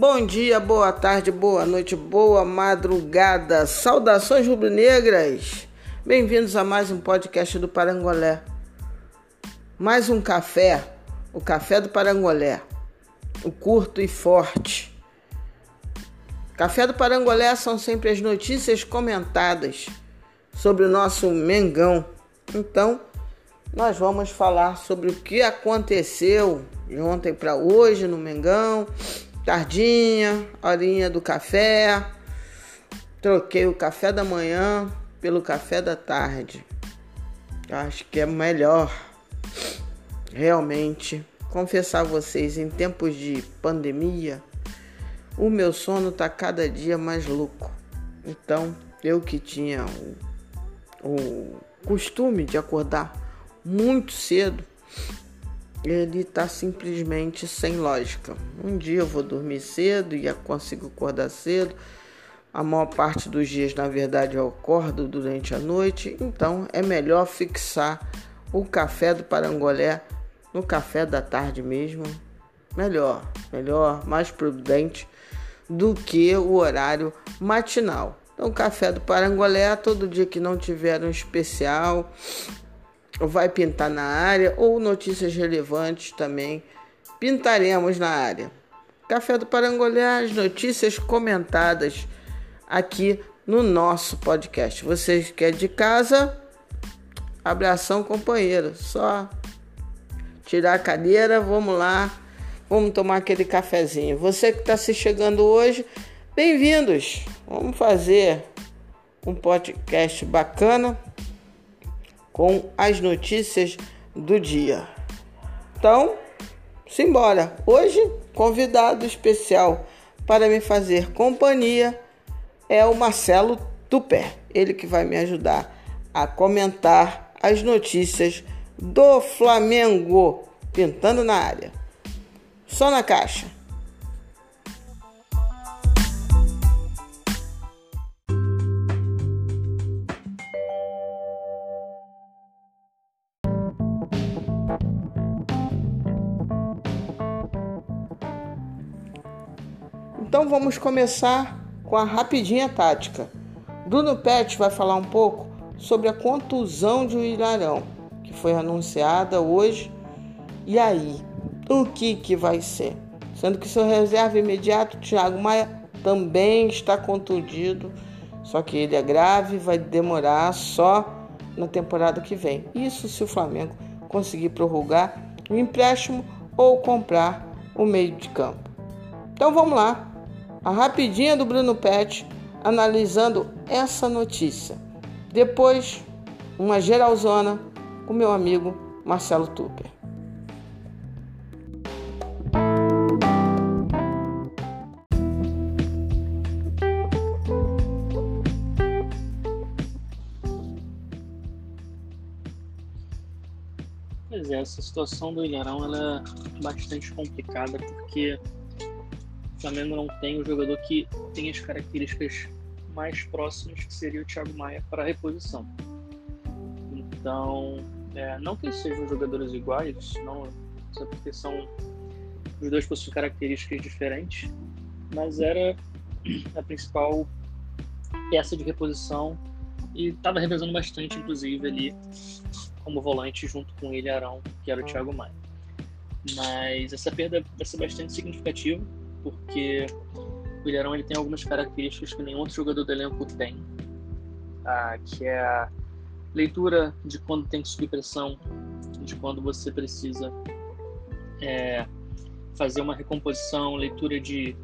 Bom dia, boa tarde, boa noite, boa madrugada. Saudações rubro-negras. Bem-vindos a mais um podcast do Parangolé. Mais um café, o café do Parangolé. O curto e forte. Café do Parangolé são sempre as notícias comentadas sobre o nosso Mengão. Então, nós vamos falar sobre o que aconteceu de ontem para hoje no Mengão tardinha, horinha do café. Troquei o café da manhã pelo café da tarde. Acho que é melhor realmente confessar a vocês em tempos de pandemia, o meu sono tá cada dia mais louco. Então, eu que tinha o, o costume de acordar muito cedo, ele está simplesmente sem lógica. Um dia eu vou dormir cedo e consigo acordar cedo. A maior parte dos dias, na verdade, eu acordo durante a noite. Então é melhor fixar o café do parangolé no café da tarde mesmo. Melhor, melhor, mais prudente do que o horário matinal. Então, café do parangolé, todo dia que não tiver um especial, vai pintar na área ou notícias relevantes também pintaremos na área. Café do Parangolé, as notícias comentadas aqui no nosso podcast. Vocês que é de casa, abração companheiro, só tirar a cadeira, vamos lá, vamos tomar aquele cafezinho. Você que está se chegando hoje, bem-vindos. Vamos fazer um podcast bacana com as notícias do dia. Então, simbora. Hoje, convidado especial para me fazer companhia é o Marcelo Tupé. Ele que vai me ajudar a comentar as notícias do Flamengo pintando na área. Só na caixa. Então vamos começar com a rapidinha tática. Bruno Pet vai falar um pouco sobre a contusão de Ilharão, que foi anunciada hoje. E aí, o que, que vai ser? Sendo que seu reserva imediato, Thiago Maia, também está contundido, só que ele é grave, vai demorar só na temporada que vem. Isso se o Flamengo conseguir prorrogar o empréstimo ou comprar o meio de campo. Então vamos lá, a rapidinha do Bruno Pet analisando essa notícia. Depois, uma geralzona com meu amigo Marcelo Tupper. Pois é, essa situação do Ilharão ela é bastante complicada porque Flamengo não tem o jogador que tem as características mais próximas, que seria o Thiago Maia, para reposição. Então, é, não que sejam jogadores iguais, não, só porque são os dois possuem características diferentes, mas era a principal peça de reposição e estava revezando bastante, inclusive, ali como volante junto com ele Arão, que era o Thiago Maia. Mas essa perda vai ser bastante significativa porque o Ilharão ele tem algumas características que nenhum outro jogador do elenco tem, ah, que é a leitura de quando tem que subir pressão, de quando você precisa é, fazer uma recomposição, leitura de,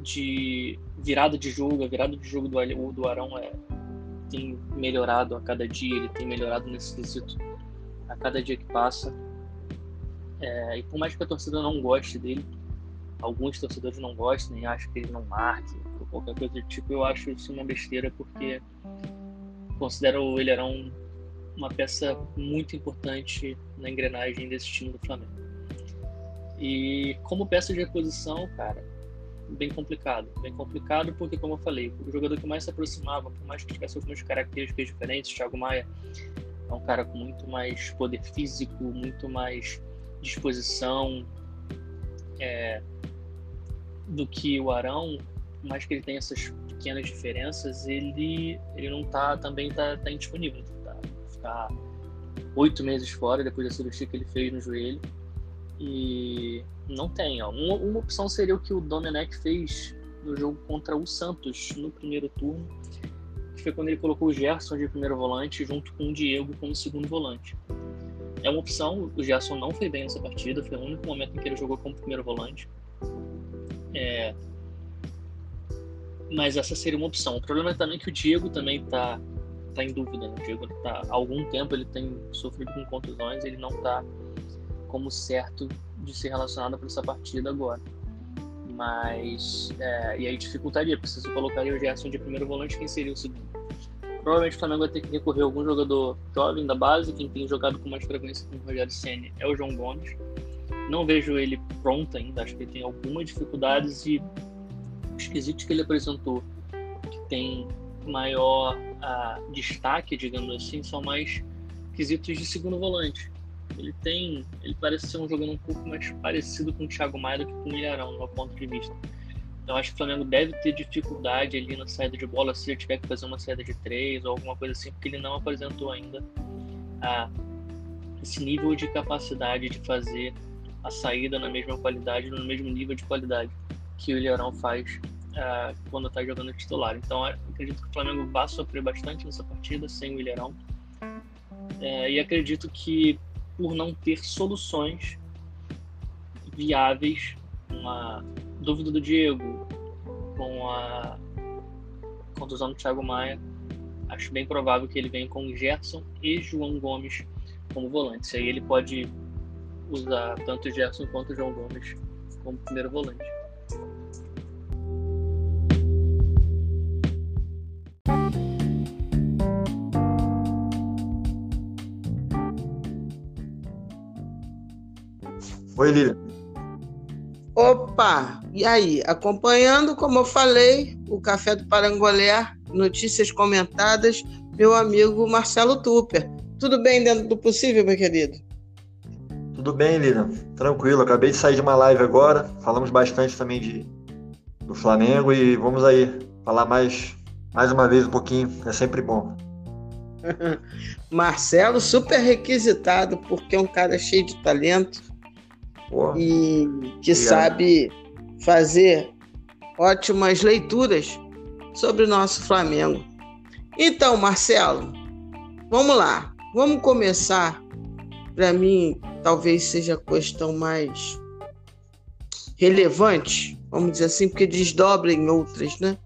de virada de jogo, a virada de jogo do, do Arão é, tem melhorado a cada dia, ele tem melhorado nesse quesito a cada dia que passa. É, e por mais que a torcida não goste dele, alguns torcedores não gostam e acham que ele não marque ou qualquer coisa do tipo, eu acho isso uma besteira porque considero o Ilharão uma peça muito importante na engrenagem desse time do Flamengo. E como peça de reposição, cara, bem complicado. Bem complicado porque, como eu falei, o jogador que mais se aproximava, por mais que tivesse algumas características diferentes, Thiago Maia é um cara com muito mais poder físico, muito mais disposição, é, do que o Arão, mais que ele tenha essas pequenas diferenças, ele, ele não tá também tá, tá indisponível. Tá, ficar oito meses fora depois da cirurgia que ele fez no joelho. E não tem. Ó. Uma, uma opção seria o que o Domenech fez no jogo contra o Santos no primeiro turno, que foi quando ele colocou o Gerson de primeiro volante junto com o Diego como segundo volante. É uma opção, o Gerson não foi bem nessa partida, foi o único momento em que ele jogou como primeiro volante. É... Mas essa seria uma opção. O problema é também que o Diego também está tá em dúvida. Né? O Diego tá, há algum tempo ele tem sofrido com contusões, ele não está como certo de ser relacionado para essa partida agora. Mas, é, e aí dificultaria, porque se você colocaria o Gerson de primeiro volante, quem seria o segundo? Provavelmente o Flamengo vai ter que recorrer a algum jogador jovem da base, quem tem jogado com mais frequência com o Rogério Senna é o João Gomes. Não vejo ele pronto ainda, acho que ele tem algumas dificuldades e os quesitos que ele apresentou, que tem maior uh, destaque, digamos assim, são mais quesitos de segundo volante. Ele tem, ele parece ser um jogador um pouco mais parecido com o Thiago Maia do que com o Milharão, no meu ponto de vista. Então acho que o Flamengo deve ter dificuldade ali na saída de bola se ele tiver que fazer uma saída de três ou alguma coisa assim, porque ele não apresentou ainda a, esse nível de capacidade de fazer a saída na mesma qualidade, no mesmo nível de qualidade que o Ilharão faz uh, quando está jogando titular. Então acredito que o Flamengo vai sofrer bastante nessa partida sem o Ilharão. É, e acredito que por não ter soluções viáveis, uma dúvida do Diego com a contusão do Thiago Maia, acho bem provável que ele venha com Gerson e João Gomes como volantes. Aí ele pode usar tanto Gerson quanto João Gomes como primeiro volante. Oi, Lívia. Opa! E aí? Acompanhando, como eu falei, o Café do Parangolé, notícias comentadas, meu amigo Marcelo Tupper. Tudo bem dentro do possível, meu querido? Tudo bem, Lívia. Tranquilo. Acabei de sair de uma live agora. Falamos bastante também de, do Flamengo e vamos aí falar mais, mais uma vez um pouquinho. É sempre bom. Marcelo, super requisitado, porque é um cara cheio de talento e que sabe fazer ótimas leituras sobre o nosso Flamengo. Então, Marcelo, vamos lá. Vamos começar. Para mim, talvez seja a questão mais relevante, vamos dizer assim, porque desdobra em outras, né?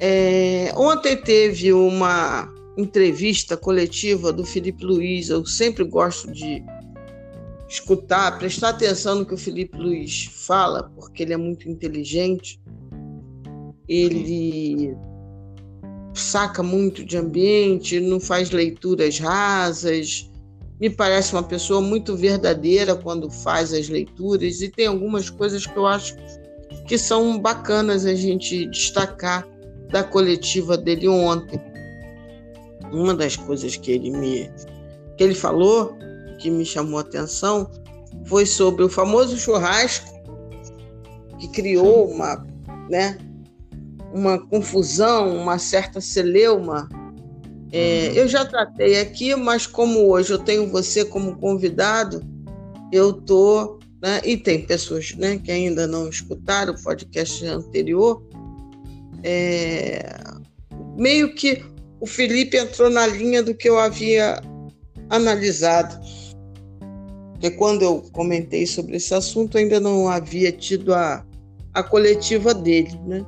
É, ontem teve uma entrevista coletiva do Felipe Luiz. Eu sempre gosto de escutar, prestar atenção no que o Felipe Luiz fala, porque ele é muito inteligente. Ele saca muito de ambiente, não faz leituras rasas. Me parece uma pessoa muito verdadeira quando faz as leituras e tem algumas coisas que eu acho que são bacanas a gente destacar da coletiva dele ontem. Uma das coisas que ele me que ele falou que me chamou a atenção foi sobre o famoso churrasco que criou uma, né, uma confusão, uma certa celeuma. É, uhum. eu já tratei aqui, mas como hoje eu tenho você como convidado, eu tô, né, e tem pessoas, né, que ainda não escutaram o podcast anterior, é, meio que o Felipe entrou na linha do que eu havia analisado porque quando eu comentei sobre esse assunto ainda não havia tido a, a coletiva dele, né?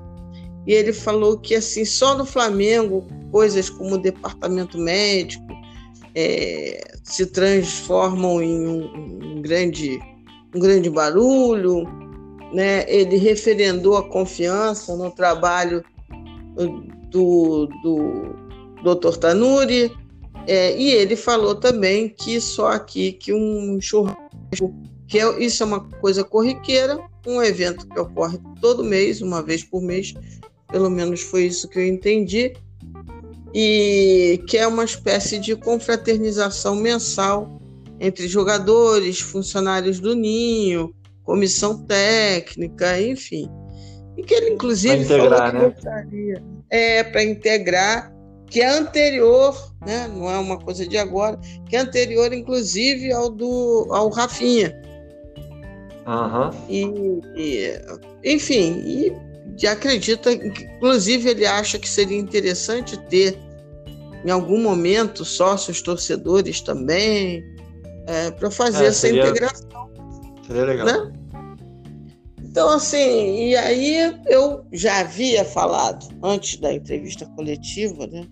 E ele falou que assim só no Flamengo coisas como o departamento médico é, se transformam em um, um, grande um grande barulho, né? Ele referendou a confiança no trabalho do, do Dr. Tanuri, é, e ele falou também que só aqui que um churrasco, que é, isso é uma coisa corriqueira, um evento que ocorre todo mês, uma vez por mês, pelo menos foi isso que eu entendi, e que é uma espécie de confraternização mensal entre jogadores, funcionários do Ninho, comissão técnica, enfim. E que ele, inclusive, pra integrar, falou que né? gostaria. É, para integrar, que é anterior, né? não é uma coisa de agora, que é anterior, inclusive, ao do ao Rafinha. Uhum. E, e, enfim, e acredita, inclusive ele acha que seria interessante ter em algum momento sócios torcedores também é, para fazer É, essa seria- integração, Seria legal. né? Então assim, e aí eu já havia falado antes da entrevista coletiva, né?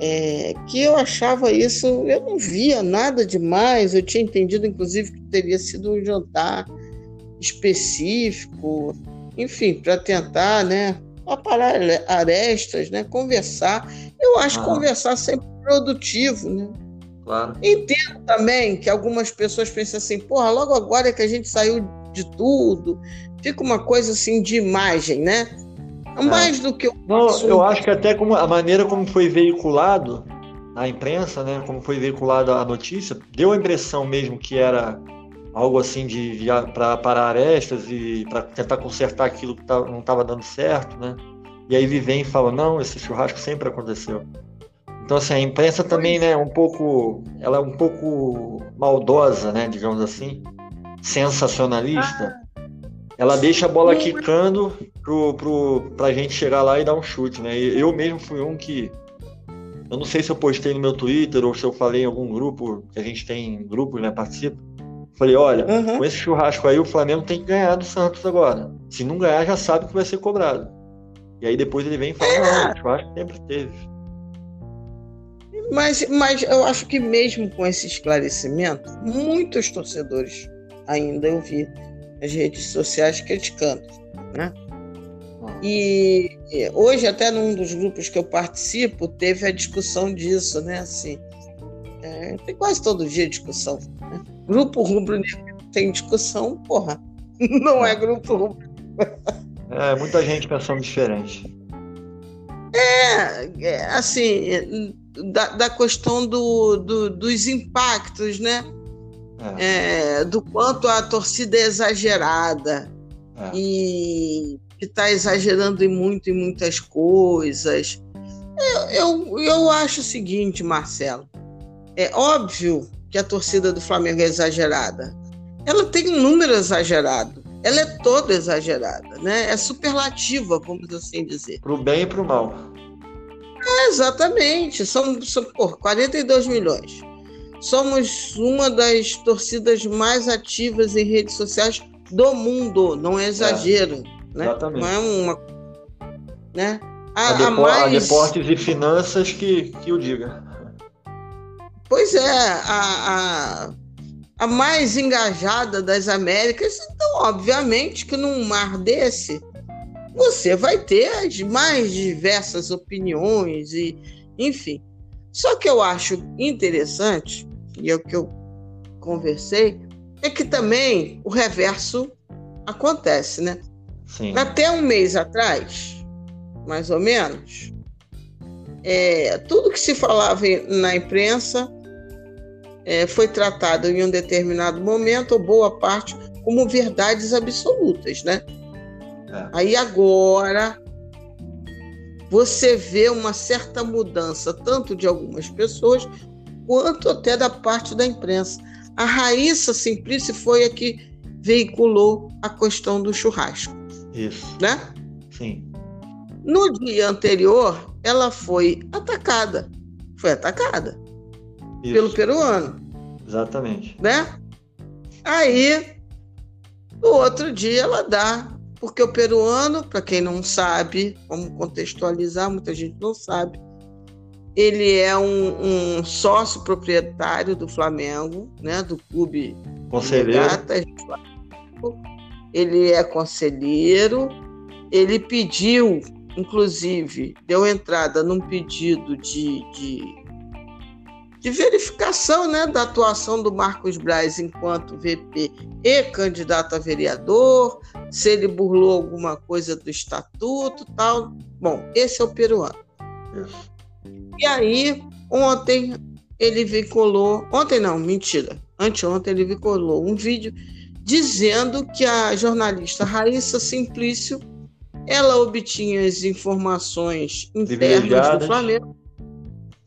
é, que eu achava isso, eu não via nada demais, eu tinha entendido, inclusive, que teria sido um jantar específico, enfim, para tentar, né, aparar arestas, né, conversar. Eu acho Ah. conversar sempre produtivo, né? Claro. Entendo também que algumas pessoas pensam assim, porra, logo agora que a gente saiu de tudo, fica uma coisa assim de imagem, né? Mais do que o Não, assunto. eu acho que até como a maneira como foi veiculado na imprensa, né, como foi veiculada a notícia, deu a impressão mesmo que era algo assim de para parar arestas e para tentar consertar aquilo que tá- não estava dando certo, né? E aí ele vem e fala, não, esse churrasco sempre aconteceu. Então assim, a imprensa também, né, é um pouco, ela é um pouco maldosa, né, digamos assim, sensacionalista. Ela deixa a bola quicando pro, pro, pra gente chegar lá e dar um chute, né? E Eu mesmo fui um que. Eu não sei se eu postei no meu Twitter ou se eu falei em algum grupo, que a gente tem grupos, né? Participa. Falei, olha, Aham. com esse churrasco aí, o Flamengo tem que ganhar do Santos agora. Se não ganhar, já sabe que vai ser cobrado. E aí depois ele vem e fala, não, o churrasco sempre teve. Mas, mas eu acho que mesmo com esse esclarecimento, muitos torcedores ainda eu vi nas redes sociais criticando, né? E e hoje até num dos grupos que eu participo teve a discussão disso, né? Assim, é, tem quase todo dia discussão. Né? Grupo rubro-negro tem discussão, porra, não é grupo rubro É, muita gente pensando diferente. É, é, assim, da, da questão do, do- dos impactos, né? É, É, do quanto a torcida é exagerada é. e que está exagerando em muito em muitas coisas. Eu, eu, eu acho o seguinte, Marcelo. É óbvio que a torcida do Flamengo é exagerada. Ela tem um número exagerado. Ela é toda exagerada, né? É superlativa, vamos assim dizer. Pro bem e pro mal. É, exatamente. São, são pô, 42 milhões. Somos uma das torcidas mais ativas em redes sociais do mundo. Não é exagero. né? exatamente. Não é uma. Né? A, A, a depo- a mais, Deportes e Finanças que, que o diga. pois é, a, a, a mais engajada das Américas. Então, obviamente, que num mar desse, você vai ter as mais diversas opiniões e, enfim. Só que eu acho interessante, e é o que eu conversei, é que também o reverso acontece, né? Sim. Até um mês atrás, mais ou menos, é, tudo que se falava na imprensa é, foi tratado em um determinado momento, ou boa parte, como verdades absolutas, né? É. Aí agora você vê uma certa mudança, tanto de algumas pessoas, quanto até da parte da imprensa. A Raíssa Simplice foi a que veiculou a questão do churrasco, Isso. né? Sim. No dia anterior, ela foi atacada. Foi atacada Isso. pelo peruano, Exatamente. né? Aí, no outro dia, ela dá. Porque o peruano, para quem não sabe, vamos contextualizar, muita gente não sabe, ele é um, um sócio proprietário do Flamengo, né? Do clube Conselheiro. Regatas. Ele é conselheiro. Ele pediu, inclusive, deu entrada num pedido de, de, de verificação né, da atuação do Marcos Braz enquanto VP e candidato a vereador, se ele burlou alguma coisa do estatuto tal. Bom, esse é o peruano. Isso. E aí, ontem ele veiculou, ontem não, mentira, anteontem ele veiculou um vídeo dizendo que a jornalista Raíssa Simplício ela obtinha as informações internas do Flamengo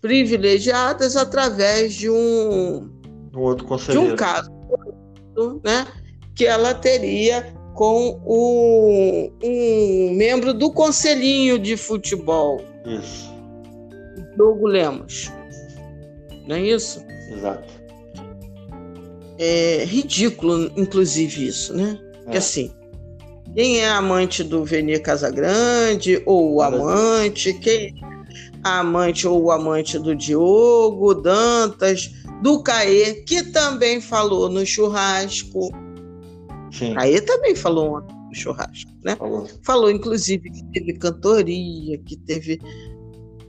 privilegiadas através de um, um outro de um caso né, que ela teria com o, um membro do conselhinho de futebol. Isso. Diogo Lemos. Não é isso? Exato. É ridículo, inclusive, isso, né? É. assim, quem é amante do Venir Casagrande, ou o amante, quem a amante ou o amante do Diogo, Dantas, do Caê, que também falou no churrasco. Sim. Caê também falou ontem no churrasco, né? Falou. falou, inclusive, que teve cantoria, que teve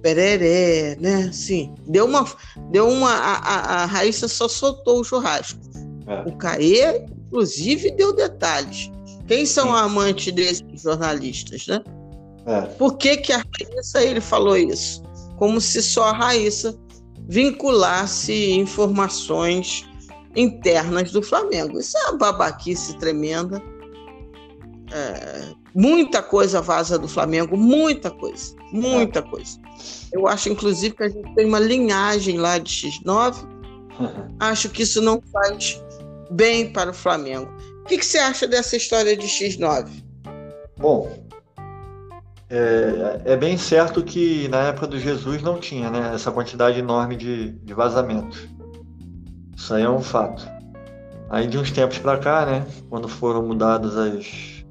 pereré, né? Sim, deu uma, deu uma, a, a, a Raíssa só soltou o churrasco. É. O Caê, inclusive, deu detalhes. Quem são amantes desses jornalistas, né? É. Por que, que a Raíssa ele falou isso? Como se só a Raíssa vinculasse informações internas do Flamengo. Isso é uma babaquice tremenda. É, muita coisa vaza do Flamengo, muita coisa, muita é. coisa. Eu acho, inclusive, que a gente tem uma linhagem lá de X9. Uhum. Acho que isso não faz bem para o Flamengo. O que, que você acha dessa história de X9? Bom, é, é, bem certo que na época do Jesus não tinha né, essa quantidade enorme de, de vazamentos. Isso aí é um fato. Aí de uns tempos para cá, né, quando foram mudadas as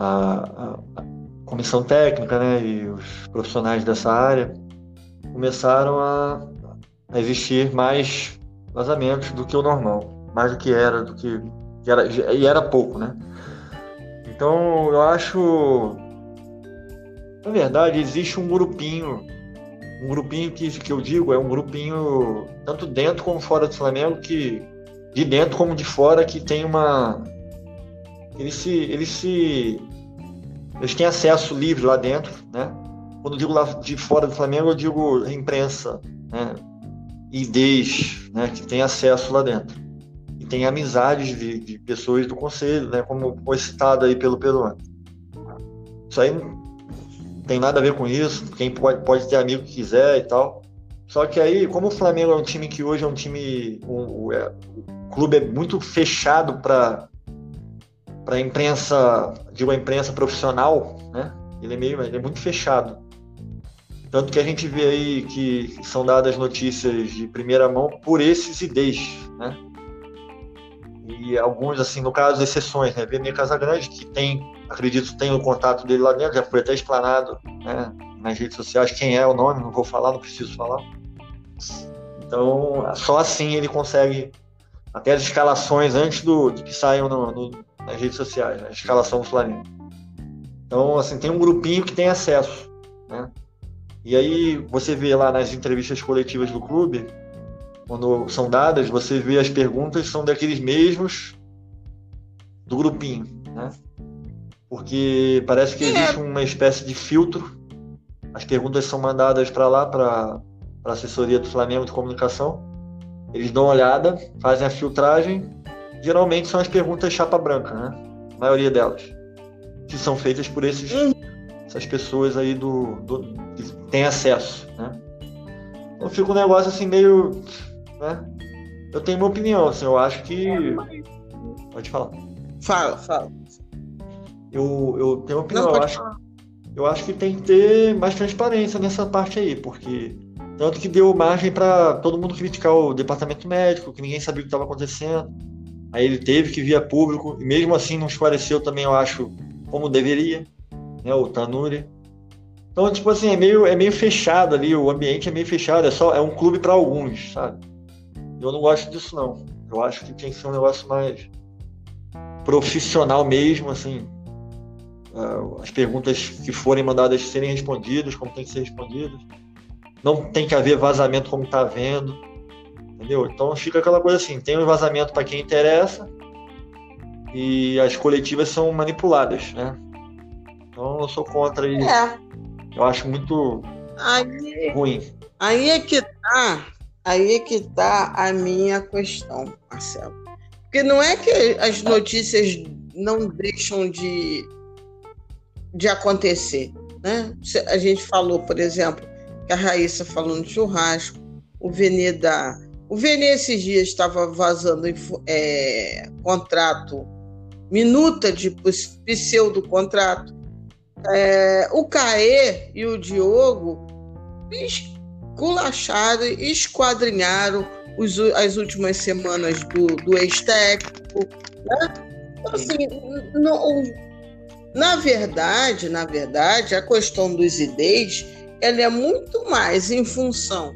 a, a, comissão técnica, né, e os profissionais dessa área começaram a, a existir mais vazamentos do que o normal, mais do que era, do que e era, e era pouco, né? Então eu acho. Na verdade, existe um grupinho. Um grupinho que, que eu digo é um grupinho tanto dentro como fora do Flamengo, que de dentro como de fora, que tem uma. Eles se. Eles se. Eles têm acesso livre lá dentro, né? Quando eu digo lá de fora do Flamengo, eu digo imprensa, né? IDs, né? Que tem acesso lá dentro tem amizades de, de, pessoas do conselho, né, como foi citado aí pelo Peruano. Isso aí não tem nada a ver com isso, quem pode, pode ter amigo que quiser e tal. Só que aí, como o Flamengo é um time que hoje é um time. É, o clube é muito fechado para para a imprensa, digo a imprensa profissional, né? Ele é meio, ele é muito fechado. Tanto que a gente vê aí que são dadas notícias de primeira mão por esses IDs, né? e alguns, assim, no caso, exceções, né? Vemir Casagrande, que tem, acredito, tem o contato dele lá dentro, já foi até explanado né, nas redes sociais quem é o nome, não vou falar, não preciso falar. Então, só assim ele consegue até as escalações antes do, de que saiam no, no, nas redes sociais, né, a escalação do Flamengo. Então, assim, tem um grupinho que tem acesso, né? E aí você vê lá nas entrevistas coletivas do clube, quando são dadas, você vê as perguntas são daqueles mesmos do grupinho, né? Porque parece que existe é. uma espécie de filtro. As perguntas são mandadas para lá, para a assessoria do Flamengo de comunicação. Eles dão uma olhada, fazem a filtragem. Geralmente são as perguntas chapa branca, né? A maioria delas. Que são feitas por esses, hum. essas pessoas aí do, do que têm acesso, né? Então fica um negócio assim meio né? Eu tenho uma opinião, assim, eu acho que. Pode falar. Fala, fala. Eu, eu tenho uma opinião, Não, eu, acho, eu acho que tem que ter mais transparência nessa parte aí, porque tanto que deu margem para todo mundo criticar o departamento médico, que ninguém sabia o que estava acontecendo. Aí ele teve que vir a público, e mesmo assim não esclareceu também, eu acho, como deveria, né, o Tanuri. Então, tipo assim, é meio, é meio fechado ali, o ambiente é meio fechado, é só é um clube para alguns, sabe? Eu não gosto disso, não. Eu acho que tem que ser um negócio mais profissional mesmo, assim. Uh, as perguntas que forem mandadas serem respondidas como tem que ser respondidas. Não tem que haver vazamento como está havendo. Entendeu? Então fica aquela coisa assim: tem um vazamento para quem interessa e as coletivas são manipuladas, né? Então eu sou contra isso. É. Eu acho muito aí, ruim. Aí é que tá Aí é que está a minha questão, Marcelo. Porque não é que as notícias não deixam de, de acontecer. Né? A gente falou, por exemplo, que a Raíssa falou no churrasco, o Venê da. O Venê esses dias estava vazando é, contrato, minuta de pseudo contrato. É, o Caê e o Diogo esculacharam, esquadrinharam os, as últimas semanas do, do ex-técnico. Né? Então, assim, na verdade, na verdade, a questão dos IDs ela é muito mais em função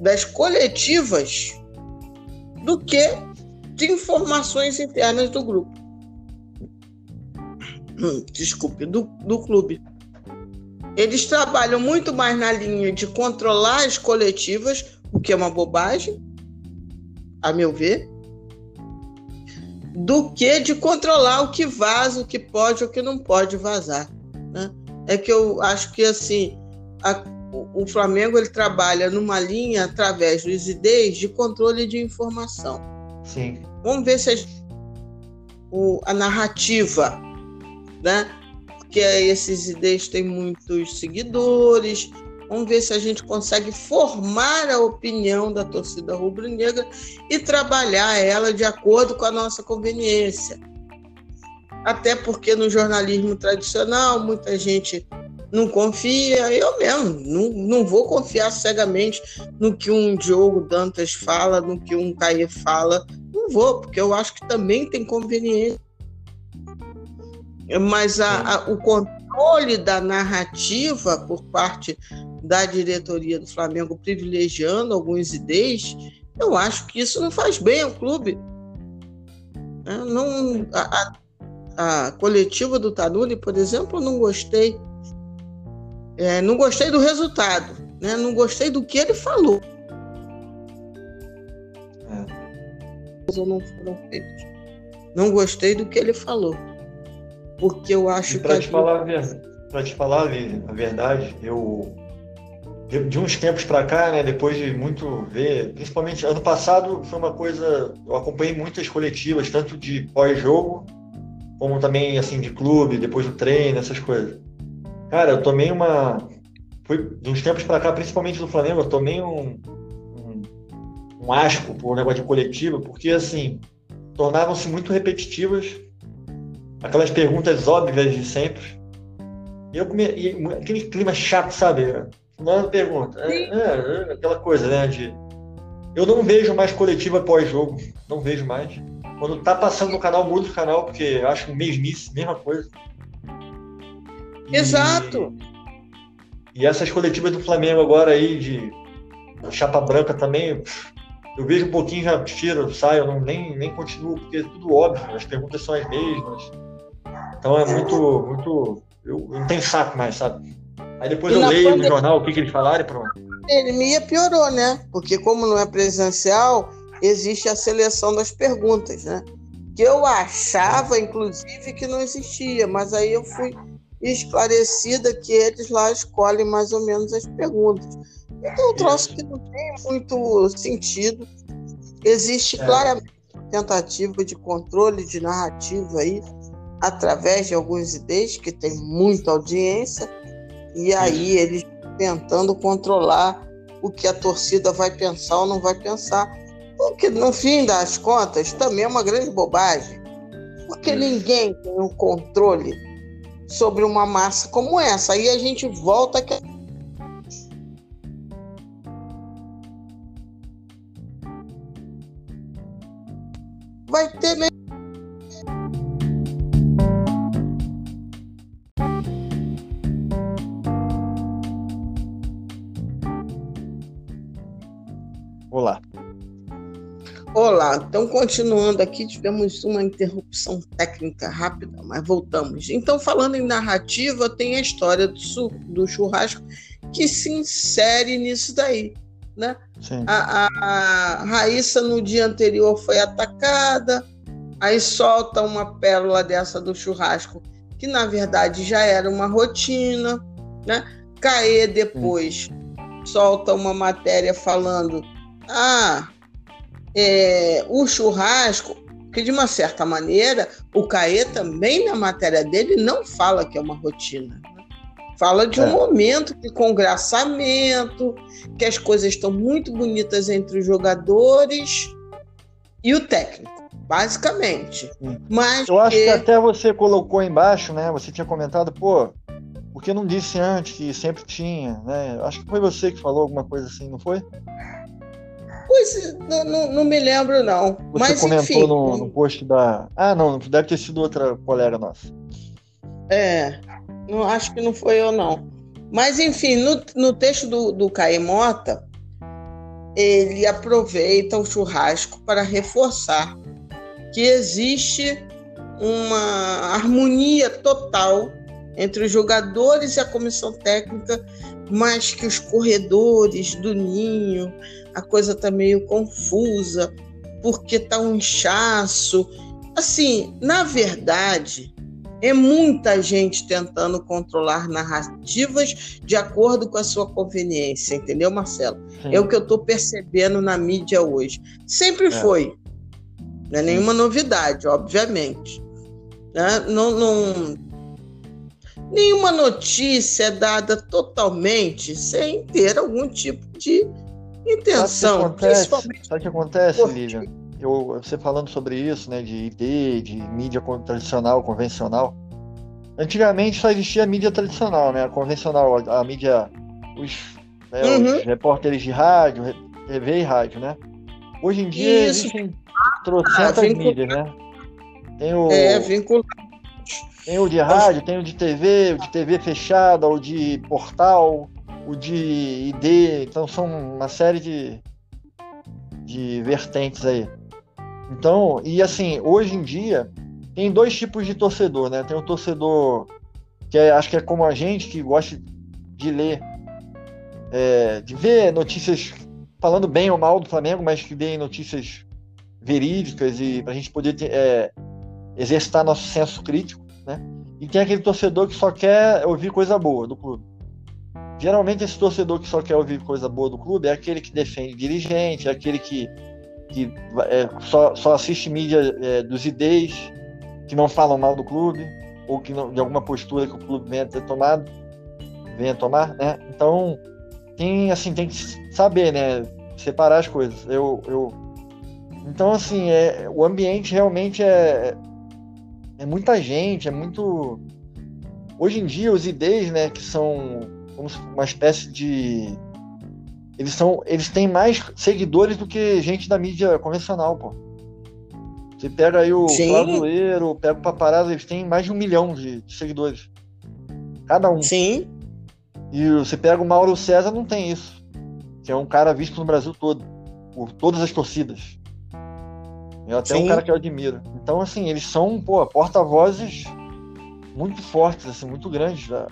das coletivas do que de informações internas do grupo. Desculpe, do, do clube. Eles trabalham muito mais na linha de controlar as coletivas, o que é uma bobagem, a meu ver, do que de controlar o que vaza, o que pode, o que não pode vazar. Né? É que eu acho que assim a, o, Flamengo ele trabalha numa linha através dos IDs de controle de informação. Sim. Vamos ver se a, o, a narrativa, né? Porque esses IDs têm muitos seguidores, Vamos ver se a gente consegue formar a opinião da torcida rubro-negra e trabalhar ela de acordo com a nossa conveniência. Até porque no jornalismo tradicional muita gente não confia, eu mesmo não, não vou confiar cegamente no que um Diogo Dantas fala, no que um Caê fala, não vou, porque eu acho que também tem conveniência. Mas a, a, o controle da narrativa por parte da diretoria do Flamengo privilegiando alguns ideias, eu acho que isso não faz bem ao clube. Não, a, a, a coletiva do Tanuri, por exemplo, eu não gostei. É, não gostei do resultado, né? não gostei do que ele falou. É. Não foram. Não gostei do que ele falou. Porque eu acho e pra que. Te falar, para te falar a verdade, eu de, de uns tempos para cá, né, depois de muito ver, principalmente ano passado foi uma coisa, eu acompanhei muitas coletivas, tanto de pós-jogo, como também assim de clube, depois do treino, essas coisas. Cara, eu tomei uma foi de uns tempos para cá, principalmente do Flamengo, eu tomei um, um, um asco por um negócio de coletiva, porque assim, tornavam-se muito repetitivas, aquelas perguntas óbvias de sempre. E eu come... e aquele clima chato, sabe? Uma pergunta. É, é, é, aquela coisa, né? De, eu não vejo mais coletiva pós-jogo. Não vejo mais. Quando tá passando no canal, mudo o canal, porque acho mesmice, mesma coisa. Exato. E essas coletivas do Flamengo agora aí, de chapa branca também, eu vejo um pouquinho, já tiro, saio, não, nem, nem continuo, porque é tudo óbvio, as perguntas são as mesmas. Então é muito, muito. Eu, eu não tenho saco mais, sabe? Aí depois eu leio no jornal o que, que eles falaram e pronto. Pandemia piorou, né? Porque como não é presencial, existe a seleção das perguntas, né? Que eu achava, inclusive, que não existia, mas aí eu fui esclarecida que eles lá escolhem mais ou menos as perguntas. Então, um troço que não tem muito sentido. Existe é. claramente tentativa de controle de narrativa aí, através de alguns ideias que tem muita audiência, e aí eles tentando controlar o que a torcida vai pensar ou não vai pensar. Porque, no fim das contas, também é uma grande bobagem. Porque ninguém tem o um controle sobre uma massa como essa. Aí a gente volta a vai ter Então continuando aqui, tivemos uma interrupção técnica rápida, mas voltamos. Então, falando em narrativa, tem a história do, do churrasco que se insere nisso daí. Né? A, a, a Raíssa no dia anterior foi atacada, aí solta uma pérola dessa do churrasco, que na verdade já era uma rotina, né? Caê depois Sim. solta uma matéria falando: ah, é, o churrasco Porque, de uma certa maneira, o CAE também, na matéria dele, não fala que é uma rotina. Fala de um é. momento de congraçamento, que as coisas estão muito bonitas entre os jogadores e o técnico, basicamente. Mas Eu acho que... que até você colocou embaixo, né? Você tinha comentado, pô, porque não disse antes que sempre tinha, né? Acho que foi você que falou alguma coisa assim, não foi? Pois, não, não, não me lembro, não. Você Mas, comentou enfim, no, no post da. Ah, não, deve ter sido outra colega nossa. É, não, acho que não foi eu, não. Mas, enfim, no, no texto do, do Caemota, ele aproveita o churrasco para reforçar que existe uma harmonia total entre os jogadores e a comissão técnica, mas que os corredores do ninho, a coisa tá meio confusa, porque tá um inchaço. Assim, na verdade, é muita gente tentando controlar narrativas de acordo com a sua conveniência, entendeu, Marcelo? Sim. É o que eu estou percebendo na mídia hoje. Sempre é. foi. Não é nenhuma novidade, obviamente. Né? Não, não, nenhuma notícia é dada totalmente sem ter algum tipo de intenção. Sabe acontece, Sabe o que acontece Lívia? Eu, você falando sobre isso, né, de ID, de mídia tradicional, convencional. Antigamente só existia a mídia tradicional, né, a convencional, a, a mídia, os, né, uhum. os, repórteres de rádio, TV e rádio, né. Hoje em dia isso. existem trocentas ah, mídias, né. Tem o, é, vinculado. Tem o de rádio, tem o de TV, o de TV fechada, o de portal, o de ID, então são uma série de, de vertentes aí. Então, e assim, hoje em dia, tem dois tipos de torcedor, né? Tem o torcedor que é, acho que é como a gente, que gosta de ler, é, de ver notícias falando bem ou mal do Flamengo, mas que deem notícias verídicas e para a gente poder ter, é, exercitar nosso senso crítico, né? E tem aquele torcedor que só quer ouvir coisa boa do clube. Geralmente esse torcedor que só quer ouvir coisa boa do clube é aquele que defende dirigente, é aquele que, que é, só, só assiste mídia é, dos ideias, que não falam mal do clube, ou que não, de alguma postura que o clube venha ter tomado, venha tomar, né? Então tem assim, tem que saber, né? Separar as coisas. Eu, eu... Então, assim, é, o ambiente realmente é, é muita gente, é muito. Hoje em dia, os ideias, né, que são como uma espécie de eles são eles têm mais seguidores do que gente da mídia convencional, pô. Você pega aí o Flávio pega o Paparazzo, eles têm mais de um milhão de, de, seguidores. Cada um. Sim. E você pega o Mauro César, não tem isso. Que é um cara visto no Brasil todo. Por todas as torcidas. É até Sim. um cara que eu admiro. Então, assim, eles são, pô, porta-vozes muito fortes, assim, muito grandes da,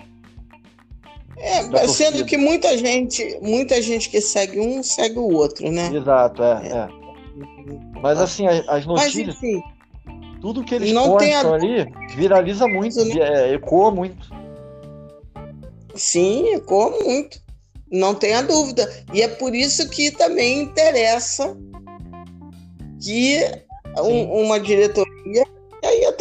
é, sendo que muita gente, muita gente que segue um, segue o outro, né? Exato, é. é. é. Mas assim, as notícias. Mas, enfim, tudo que eles não postam a... ali viraliza muito, né? é, ecoa muito. Sim, ecoa muito. Não tenha dúvida. E é por isso que também interessa que um, uma diretoria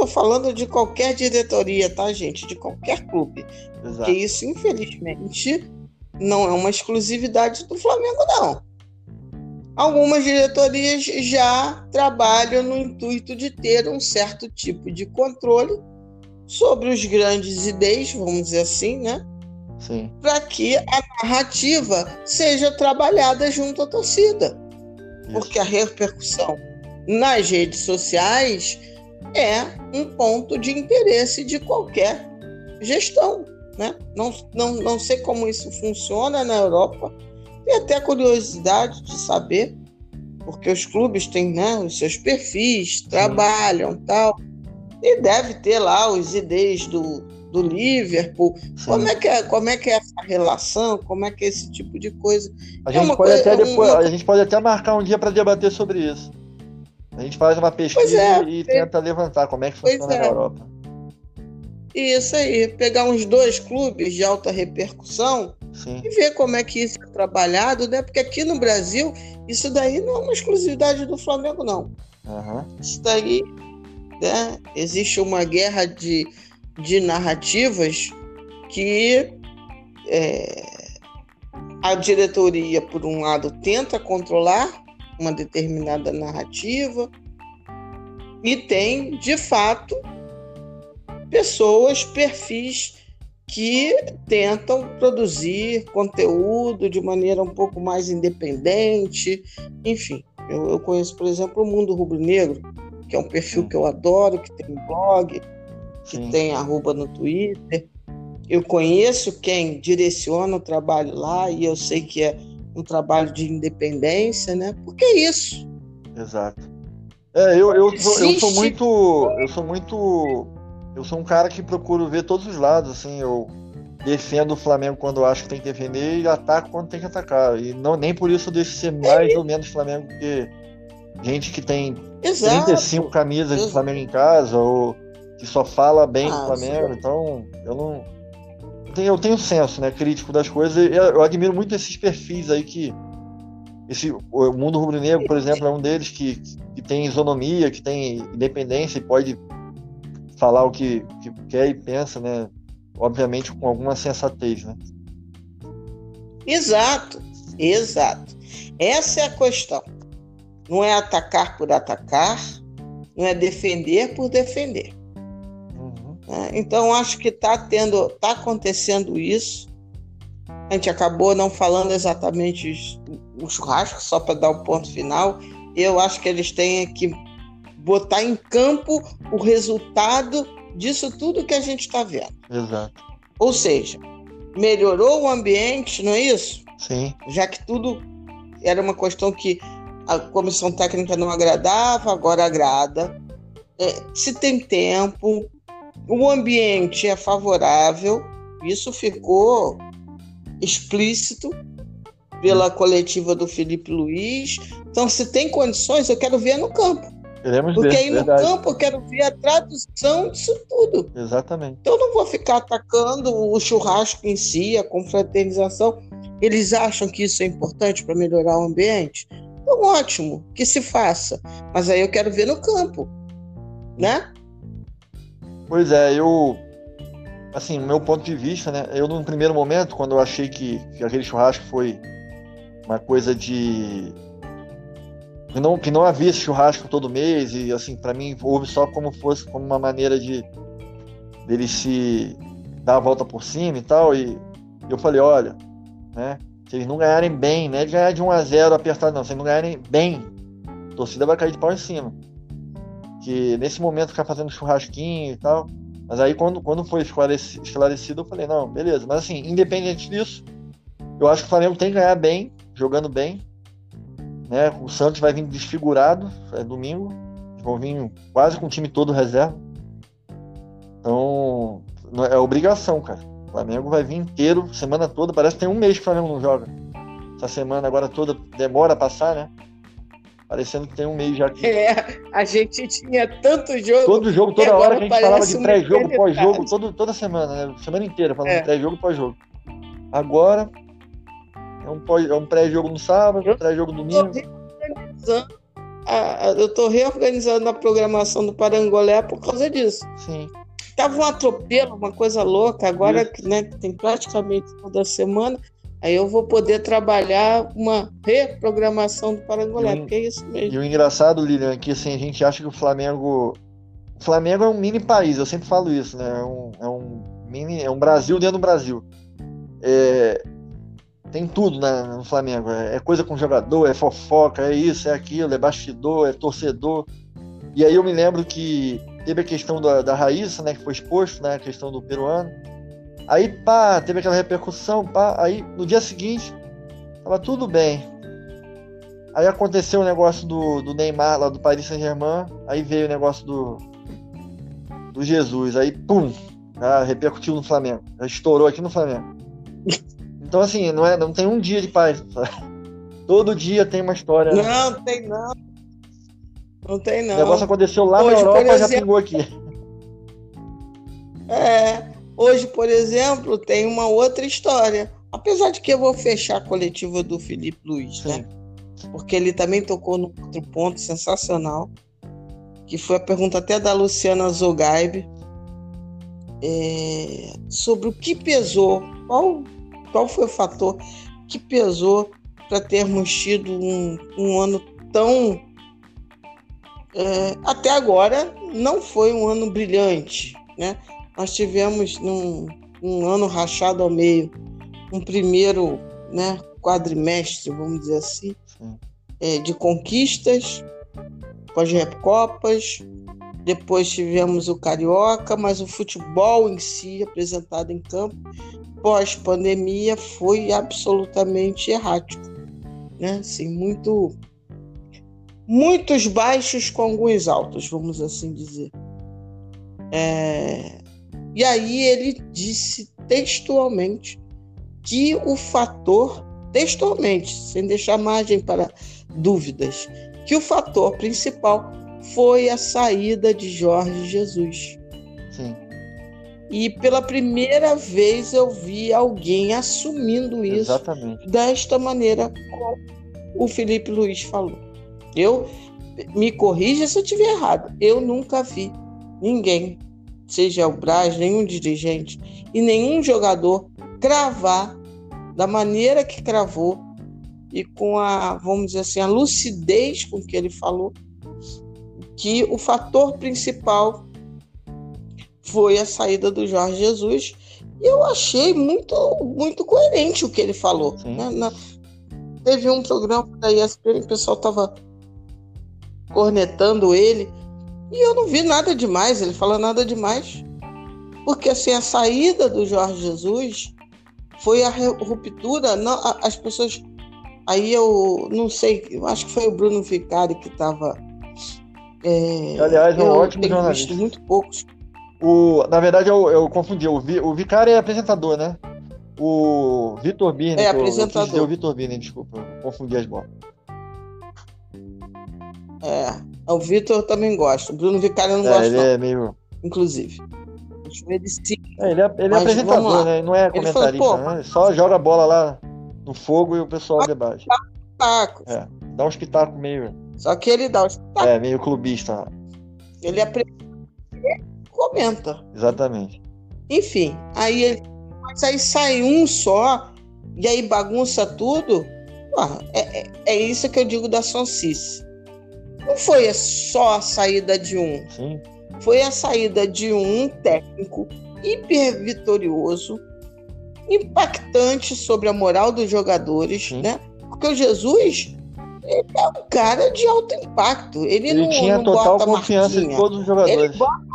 falando de qualquer diretoria, tá, gente? De qualquer clube. Exato. Porque isso, infelizmente, não é uma exclusividade do Flamengo, não. Algumas diretorias já trabalham no intuito de ter um certo tipo de controle sobre os grandes ideias, vamos dizer assim, né? Sim. Para que a narrativa seja trabalhada junto à torcida. Isso. Porque a repercussão nas redes sociais é um ponto de interesse de qualquer gestão. Né? Não, não, não sei como isso funciona na Europa, tenho até curiosidade de saber, porque os clubes têm né, os seus perfis, trabalham tal, e deve ter lá os ideias do, do Liverpool. Como é, que é, como é que é essa relação? Como é que é esse tipo de coisa? A gente, é pode, coisa, até depois, uma... a gente pode até marcar um dia para debater sobre isso. A gente faz uma pesquisa é, e tenta levantar como é que funciona é. na Europa. Isso aí, pegar uns dois clubes de alta repercussão Sim. e ver como é que isso é trabalhado, né? Porque aqui no Brasil, isso daí não é uma exclusividade do Flamengo, não. Uhum. Isso daí, né? Existe uma guerra de, de narrativas que é, a diretoria, por um lado, tenta controlar uma determinada narrativa e tem, de fato, pessoas, perfis que tentam produzir conteúdo de maneira um pouco mais independente. Enfim, eu, eu conheço, por exemplo, o Mundo Rubro Negro, que é um perfil que eu adoro, que tem blog, que Sim. tem arroba no Twitter. Eu conheço quem direciona o trabalho lá e eu sei que é um trabalho de independência, né? Porque é isso. Exato. É, eu, eu, eu, sou muito. Eu sou muito eu sou um cara que procuro ver todos os lados, assim, eu defendo o Flamengo quando acho que tem que defender e ataco quando tem que atacar. E não, nem por isso eu deixo ser mais ou menos Flamengo, porque gente que tem Exato. 35 camisas Exato. de Flamengo em casa, ou que só fala bem ah, do Flamengo, sim. então eu não. Eu tenho, senso, né, crítico das coisas. Eu admiro muito esses perfis aí que. Esse, o Mundo Rubro-Negro, por exemplo, é um deles que, que tem isonomia, que tem independência e pode falar o que, que quer e pensa, né? Obviamente com alguma sensatez, né? Exato, exato. Essa é a questão. Não é atacar por atacar, não é defender por defender. Né? Então acho que está tendo, está acontecendo isso. A gente acabou não falando exatamente o churrasco, só para dar o um ponto final. Eu acho que eles têm que botar em campo o resultado disso tudo que a gente está vendo. Exato. Ou seja, melhorou o ambiente, não é isso? Sim. Já que tudo era uma questão que a comissão técnica não agradava, agora agrada. É, se tem tempo, o ambiente é favorável, isso ficou explícito pela coletiva do Felipe Luiz. Então, se tem condições, eu quero ver no campo. Queremos Porque ver, aí no verdade. campo eu quero ver a tradução disso tudo. Exatamente. Então eu não vou ficar atacando o churrasco em si, a confraternização. Eles acham que isso é importante para melhorar o ambiente? Então, ótimo, que se faça. Mas aí eu quero ver no campo, né? Pois é, eu. Assim, meu ponto de vista, né? Eu, num primeiro momento, quando eu achei que, que aquele churrasco foi uma coisa de que não, que não havia churrasco todo mês e assim para mim houve só como fosse como uma maneira de dele se dar a volta por cima e tal e eu falei olha né se eles não ganharem bem né ganhar de 1 a 0 apertado não se eles não ganharem bem a torcida vai cair de pau em cima que nesse momento ficar fazendo churrasquinho e tal mas aí quando quando foi esclarecido eu falei não beleza mas assim independente disso eu acho que o Flamengo tem que ganhar bem jogando bem né? O Santos vai vir desfigurado, é domingo. Vão vir quase com o time todo reserva. Então, é obrigação, cara. O Flamengo vai vir inteiro, semana toda. Parece que tem um mês que o Flamengo não joga. Essa semana agora toda demora a passar, né? Parecendo que tem um mês já aqui. É, a gente tinha tanto jogo. Todo jogo, toda hora que a gente falava de pré-jogo, pós-jogo, toda semana, né? Semana inteira falando é. de pré-jogo, pós-jogo. Agora, é um, é um pré-jogo no sábado, um pré-jogo no domingo. Eu estou reorganizando a programação do Parangolé por causa disso. Sim. Tava um atropelo, uma coisa louca. Agora que né, tem praticamente toda semana, aí eu vou poder trabalhar uma reprogramação do Parangolé, porque é isso mesmo. E o engraçado, Lilian, é que assim, a gente acha que o Flamengo. O Flamengo é um mini país, eu sempre falo isso, né? É um, é um mini. É um Brasil dentro do Brasil. É, tem tudo né, no Flamengo. É, é coisa com jogador, é fofoca, é isso, é aquilo, é bastidor, é torcedor. E aí eu me lembro que teve a questão da, da Raíssa, né, que foi exposto, né, a questão do peruano. Aí, pá, teve aquela repercussão, pá. Aí, no dia seguinte, tava tudo bem. Aí aconteceu o negócio do, do Neymar, lá do Paris Saint-Germain. Aí veio o negócio do, do Jesus. Aí, pum, já repercutiu no Flamengo. Já estourou aqui no Flamengo. Então, assim, não, é, não tem um dia de paz. Sabe? Todo dia tem uma história. Não, tem não. Não tem não. O negócio aconteceu lá hoje, na Europa e já pingou aqui. É. Hoje, por exemplo, tem uma outra história. Apesar de que eu vou fechar a coletiva do Felipe Luiz, né? Porque ele também tocou no outro ponto sensacional, que foi a pergunta até da Luciana Zogaib, é, sobre o que pesou, qual, qual foi o fator que pesou para termos tido um, um ano tão. É, até agora não foi um ano brilhante, né? Nós tivemos num, um ano rachado ao meio, um primeiro né, quadrimestre, vamos dizer assim, é, de conquistas com as Recopas. Depois tivemos o Carioca, mas o futebol em si, apresentado em campo, pós-pandemia, foi absolutamente errático. Né? Assim, muito, muitos baixos com alguns altos, vamos assim dizer. É... E aí ele disse textualmente que o fator, textualmente, sem deixar margem para dúvidas, que o fator principal foi a saída de Jorge Jesus. Sim. E pela primeira vez eu vi alguém assumindo isso Exatamente. desta maneira como o Felipe Luiz falou. Eu me corrija se eu estiver errado. Eu nunca vi ninguém, seja o Braz, nenhum dirigente e nenhum jogador cravar da maneira que cravou e com a, vamos dizer assim, a lucidez com que ele falou, que o fator principal foi a saída do Jorge Jesus. E eu achei muito, muito coerente o que ele falou. Né? Na, teve um programa que o pessoal estava cornetando ele, e eu não vi nada demais, ele falou nada demais. Porque assim, a saída do Jorge Jesus foi a ruptura. Não, as pessoas. Aí eu não sei, eu acho que foi o Bruno Vicari que estava. É, Aliás, é um eu ótimo tenho jornalista. visto muito poucos. O, na verdade, eu, eu confundi. O, Vi, o Vicari é apresentador, né? O Vitor Birne. É, que eu- Eu, apresentador. dizer o Vitor Birne, desculpa. Confundi as bolas. É, o Vitor também gosto. O Bruno Vicari eu não É, gosto, ele não, é meio. inclusive. Ele sim. É, ele é, ele é apresentador, né? Não é falou, comentarista, pô, né? Só joga a bola lá no fogo e o pessoal debate. Taco. É, dá uns pitacos meio. Só que ele dá os É, meio clubista. Ele apresenta e comenta. Exatamente. Enfim, aí ele. Mas aí sai um só, e aí bagunça tudo. Ah, é, é, é isso que eu digo da sonsice. Não foi só a saída de um, Sim. foi a saída de um técnico hiper vitorioso, impactante sobre a moral dos jogadores, Sim. né? Porque o Jesus ele é um cara de alto impacto. Ele, Ele não, tinha não total confiança em todos os Ele jogadores. bota.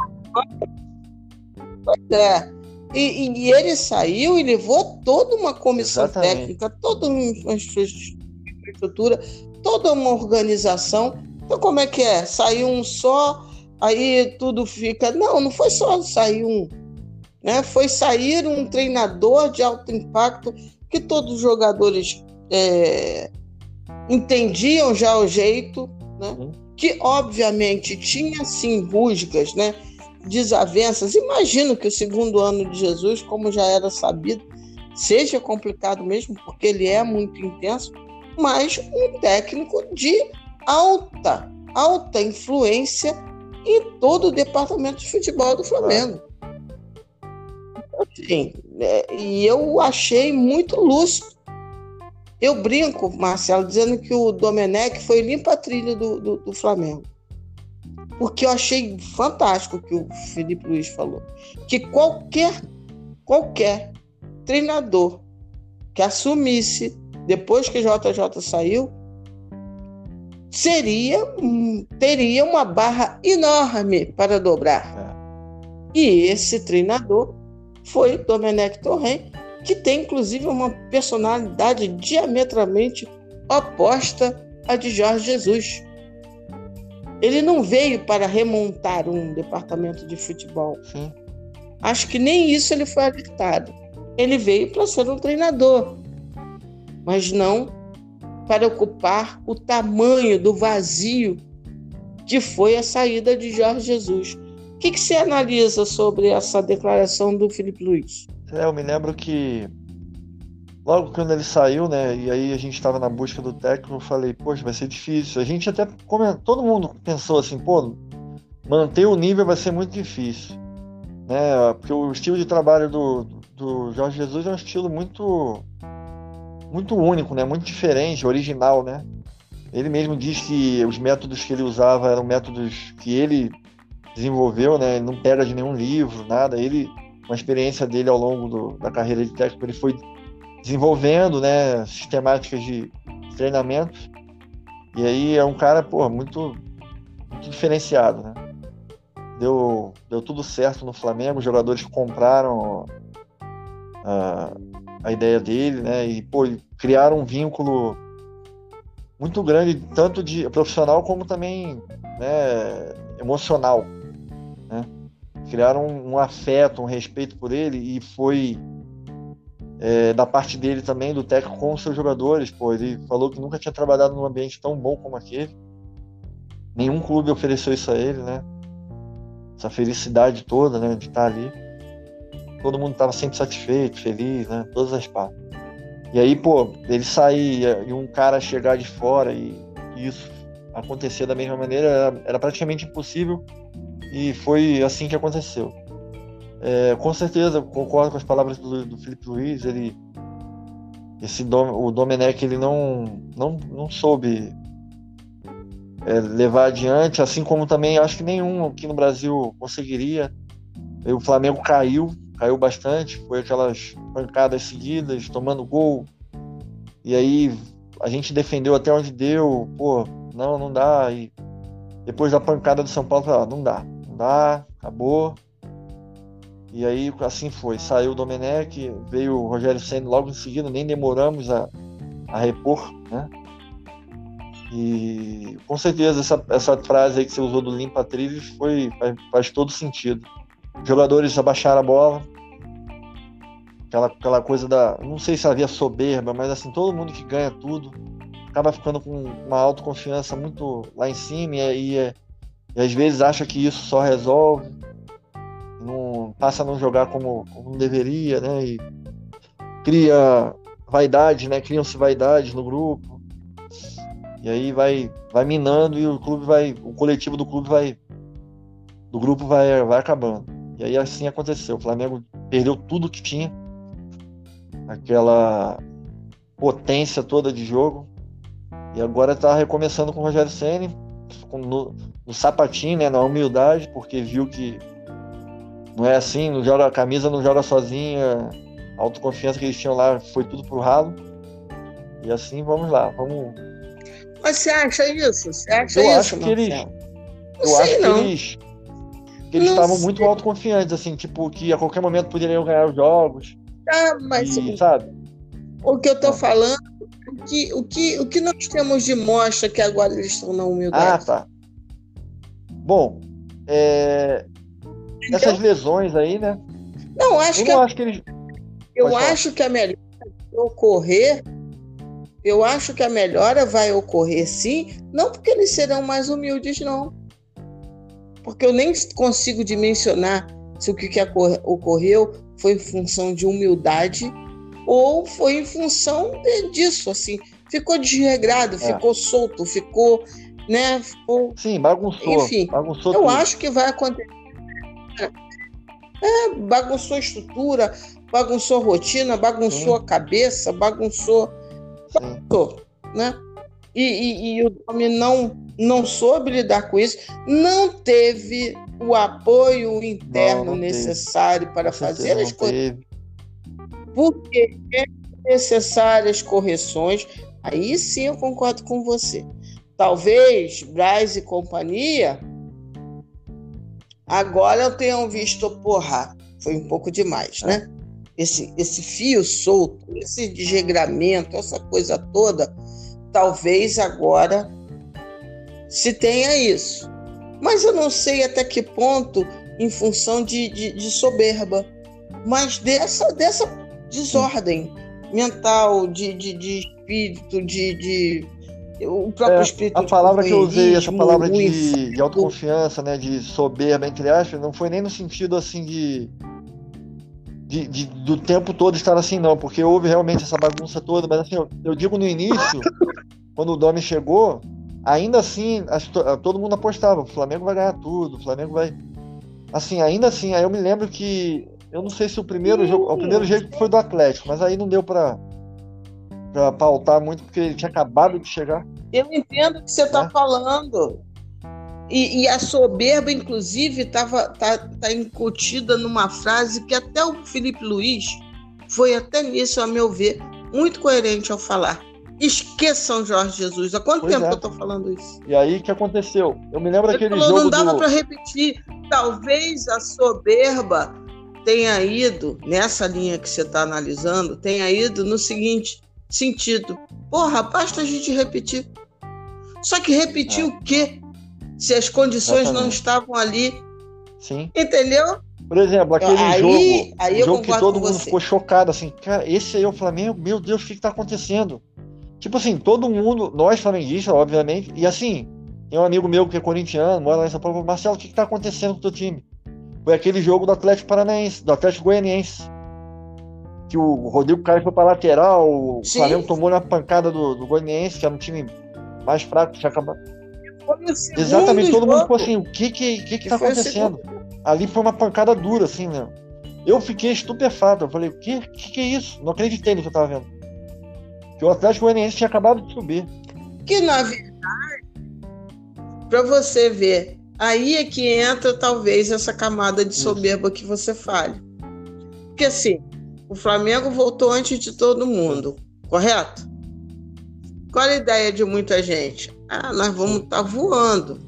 É. E, e- ele saiu e levou toda uma comissão Exatamente. técnica, toda uma estrutura, toda uma organização. Então, como é que é? Saiu um só, aí tudo fica. Não, não foi só sair um. Né? Foi sair um treinador de alto impacto que todos os jogadores é, entendiam já o jeito, né? Uhum. que obviamente tinha sim rusgas, né? desavenças. Imagino que o segundo ano de Jesus, como já era sabido, seja complicado mesmo, porque ele é muito intenso, mas um técnico de alta, alta influência em todo o departamento de futebol do Flamengo. Assim, é, e eu achei muito lúcido. Eu brinco, Marcelo, dizendo que o Domenech foi limpa a trilha do, do, do Flamengo. Porque eu achei fantástico o que o Felipe Luiz falou. Que qualquer, qualquer treinador que assumisse, depois que JJ saiu, seria, teria uma barra enorme para dobrar. E esse treinador foi Domenech Torren, que tem inclusive uma personalidade diametralmente oposta à de Jorge Jesus. Ele não veio para remontar um departamento de futebol. Sim. Acho que nem isso ele foi alertado. Ele veio para ser um treinador, mas não para ocupar o tamanho do vazio que foi a saída de Jorge Jesus. O que, que você analisa sobre essa declaração do Felipe Luiz? É, eu me lembro que logo quando ele saiu, né? E aí a gente estava na busca do técnico, eu falei, poxa, vai ser difícil. A gente até todo mundo pensou assim, pô, manter o nível vai ser muito difícil, né? Porque o estilo de trabalho do, do Jorge Jesus é um estilo muito muito único, né? Muito diferente, original, né? Ele mesmo diz que os métodos que ele usava eram métodos que ele desenvolveu, né? Ele não pega de nenhum livro, nada. Ele, uma experiência dele ao longo do, da carreira de técnico, ele foi desenvolvendo, né? Sistemáticas de treinamentos. E aí é um cara, pô, muito, muito diferenciado, né? Deu, deu tudo certo no Flamengo, os jogadores compraram a, a ideia dele, né? E, pô, criaram um vínculo muito grande, tanto de profissional como também né, emocional. Né? Criaram um, um, afeto, um respeito por ele e foi é, da parte dele também, do técnico com os seus jogadores. Pô, ele falou que nunca tinha trabalhado num ambiente tão bom como aquele. Nenhum clube ofereceu isso a ele, né? Essa felicidade toda, né, de estar ali. Todo mundo estava sempre satisfeito, feliz, né? Todas as partes. E aí, pô, ele sair e um cara chegar de fora e, isso acontecer da mesma maneira era, era, praticamente impossível e foi assim que aconteceu. É, com certeza, concordo com as palavras do, do Felipe Luiz, ele esse Dom, o Domenech ele não não, não soube é, levar adiante, assim como também acho que nenhum aqui no Brasil conseguiria. o Flamengo caiu caiu bastante, foi aquelas pancadas seguidas, tomando gol. E aí a gente defendeu até onde deu, pô, não, não dá. E depois da pancada do São Paulo, ah, não dá, não dá, acabou. E aí assim foi. Saiu o Domenech, veio o Rogério Senna logo em seguida, nem demoramos a, a repor, né? E com certeza essa, essa frase aí que você usou do limpa trilhos foi, faz, faz todo sentido. Os jogadores abaixaram a bola, aquela, aquela coisa da. Não sei se havia soberba, mas assim, todo mundo que ganha tudo acaba ficando com uma autoconfiança muito lá em cima e, e, e às vezes acha que isso só resolve, não, passa a não jogar como, como deveria, né? E cria vaidade, né? Criam-se vaidades no grupo. E aí vai, vai minando e o clube vai. O coletivo do clube vai. Do grupo vai, vai acabando. E aí assim aconteceu. O Flamengo perdeu tudo que tinha aquela potência toda de jogo. E agora está recomeçando com o Rogério Senni, no, no, sapatinho, né, na humildade, porque viu que não é assim, não joga a camisa, não joga sozinha. A autoconfiança que eles tinham lá foi tudo pro ralo. E assim vamos lá, vamos. Mas você acha isso? Você acha eu isso, acho que eles, Eu acho não. que eles que eles estavam muito autoconfiantes, assim, tipo, que a qualquer momento poderiam ganhar os jogos. Ah, mas sabe? O que eu tô falando, o que, o, que, o que nós temos de mostra que agora eles estão na humildade? Ah, tá. Bom, é... essas lesões aí, né? Não, acho eu que. Não acho que eles... Eu acho que a melhora ocorrer. Eu acho que a melhora vai ocorrer sim, não porque eles serão mais humildes, não. Porque eu nem consigo dimensionar se o que, que ocorreu foi em função de humildade ou foi em função de, disso, assim, ficou desregrado, é. ficou solto, ficou, né, ficou... Sim, bagunçou. Enfim, bagunçou eu tudo. acho que vai acontecer. É, bagunçou a estrutura, bagunçou a rotina, bagunçou Sim. a cabeça, bagunçou, bagunçou né? E, e, e o homem não, não soube lidar com isso, não teve o apoio interno não, não necessário para fazer as coisas. Porque é necessárias correções. Aí sim eu concordo com você. Talvez Braz e companhia agora tenham visto, porra, foi um pouco demais, né? Esse, esse fio solto, esse desregramento, essa coisa toda, talvez agora se tenha isso. Mas eu não sei até que ponto, em função de, de, de soberba, mas dessa, dessa desordem mental, de, de, de espírito, de, de o próprio é, espírito. A palavra que eu usei, essa palavra de, de autoconfiança, né, de soberba, entre aspas, não foi nem no sentido assim de, de, de, do tempo todo estar assim, não, porque houve realmente essa bagunça toda, mas assim, eu, eu digo no início, quando o Domi chegou, ainda assim, as, todo mundo apostava, o Flamengo vai ganhar tudo, o Flamengo vai. Assim, ainda assim, aí eu me lembro que. Eu não sei se o primeiro jogo. O primeiro jogo foi do Atlético, mas aí não deu para para pautar muito, porque ele tinha acabado de chegar. Eu entendo o que você está é. falando. E, e, a soberba, inclusive, estava tá, tá incutida numa frase que até o Felipe Luiz foi até nisso, a meu ver, muito coerente ao falar. Esqueçam Jorge Jesus. Há quanto pois tempo é. eu estou falando isso? E aí, o que aconteceu? Eu me lembro daquele jogo. Não dava do... para repetir. Talvez a soberba tenha ido, nessa linha que você está analisando, tenha ido no seguinte sentido. Porra, basta a gente repetir. Só que repetir é. o quê? Se as condições Exatamente. não estavam ali. Sim. Entendeu? Por exemplo, aquele aí, jogo, aí jogo que todo mundo você. ficou chocado, assim, cara, esse aí é o Flamengo, meu Deus, o que, está acontecendo? Tipo assim, todo mundo, nós flamenguistas, obviamente, e assim, tem um amigo meu que é corintiano, mora lá em São Paulo, Marcelo, o que, está acontecendo com o teu time? Foi aquele jogo do Atlético Paranaense, do Atlético Goianiense que o Rodrigo Caio foi para lateral, o Sim. Flamengo tomou na pancada do, do Goianiense, que era um time mais fraco, tinha acabado. Exatamente, todo mundo ficou assim, o que que, que, que tá acontecendo? Ali foi uma pancada dura, assim, né? Eu fiquei estupefato, eu falei, o que, que, que é isso? Não acreditei no que eu tava vendo. Que o Atlético Goianiense tinha acabado de subir. Que na verdade, para você ver, aí é que entra talvez essa camada de soberba isso. que você fale. Porque assim, o Flamengo voltou antes de todo mundo, correto? Qual a ideia de muita gente? Ah, nós vamos estar tá voando.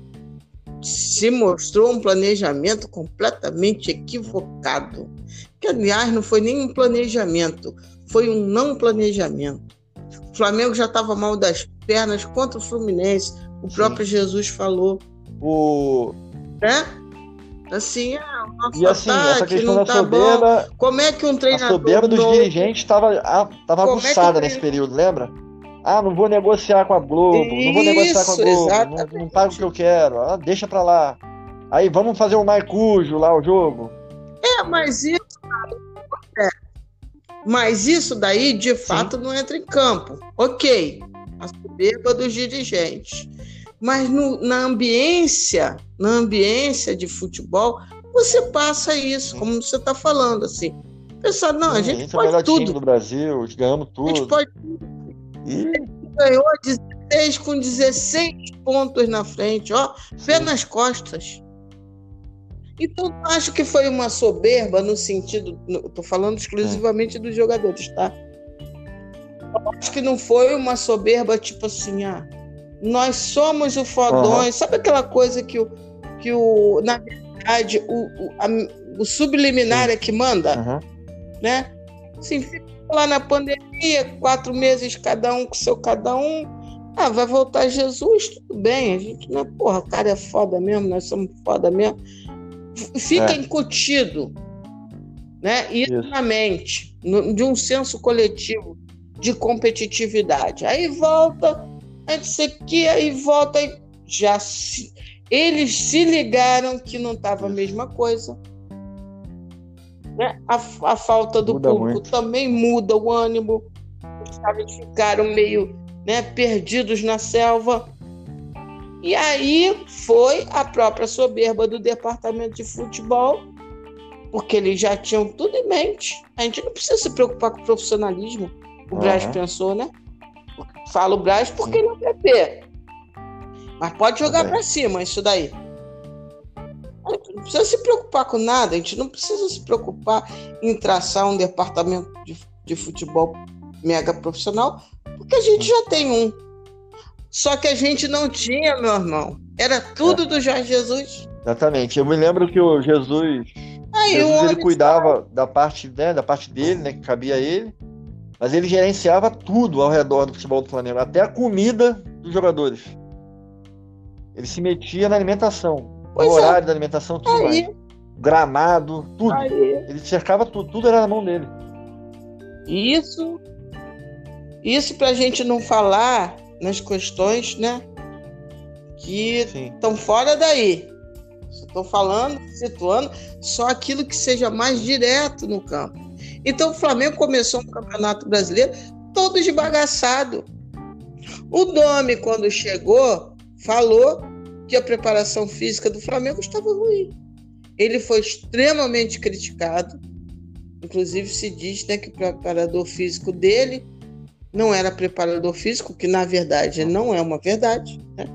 Se mostrou um planejamento completamente equivocado. Que, aliás, não foi nem um planejamento, foi um não planejamento. O Flamengo já estava mal das pernas contra o Fluminense. O próprio Sim. Jesus falou. O... É? Assim, ah, o e assim, ataque essa questão da tá soberba. Bom. Como é que um treinador. A soberba dos dirigentes estava tava aguçada é nesse período, lembra? Ah, não vou negociar com a Globo, Isso, não vou negociar com a Globo, não, não pago o que eu quero, ah, deixa pra lá. Aí vamos fazer o Maicujo lá, o jogo. É, mas isso. É. Mas isso daí, de fato, Sim. não entra em campo. Ok, a soberba dos dirigentes. Mas no, na ambiência, na ambiência de futebol, você passa isso, como você está falando, assim. Pensar, não, a gente, a gente pode é tudo. do Brasil, ganhamos tudo. A gente pode e... ganhou 16 com 16 pontos na frente, ó, pé nas costas. Então, acho que foi uma soberba no sentido, estou falando exclusivamente dos jogadores, tá? acho que não foi uma soberba tipo assim, ah, nós somos o fodões. Uhum. Sabe aquela coisa que o, que o na verdade, o, o, a, o subliminar Sim. é que manda? Uhum. Né? Assim, fica lá na pandemia, quatro meses cada um com seu cada um. Ah, vai voltar Jesus, tudo bem. A gente não é, porra, o cara é foda mesmo, nós somos foda mesmo. Fica é. incutido, né? Isso, Isso. na mente, no, de um senso coletivo de competitividade. Aí volta aí sei que, aí volta e já se, eles se ligaram que não estava a mesma coisa. Né? A, a falta do muda público muito. também muda o ânimo. Eles ficaram meio né, perdidos na selva. E aí foi a própria soberba do departamento de futebol, porque eles já tinham tudo em mente. A gente não precisa se preocupar com o profissionalismo. O Braz pensou, né? Falo Braz porque ele é PP. Mas pode jogar para cima isso daí. A gente não precisa se preocupar com nada, a gente não precisa se preocupar em traçar um departamento de, de futebol mega profissional, porque a gente já tem um. Só que a gente não tinha, meu irmão. Era tudo é. do Jorge Jesus. Exatamente. Eu me lembro que o Jesus, Aí, Jesus ele cuidava da parte, né, da parte dele, né, que cabia a ele. Mas ele gerenciava tudo ao redor do futebol do Flamengo, até a comida dos jogadores. Ele se metia na alimentação, pois no é. horário da alimentação, tudo Aí. mais. Gramado, tudo. Aí. Ele cercava tudo, tudo era na mão dele. Isso, isso para a gente não falar nas questões, né? Que estão fora daí. Estou falando, situando só aquilo que seja mais direto no campo. Então o Flamengo começou um campeonato brasileiro todo esbagaçado. O Domi, quando chegou, falou que a preparação física do Flamengo estava ruim. Ele foi extremamente criticado. Inclusive se diz né, que o preparador físico dele não era preparador físico, que na verdade não é uma verdade. Né?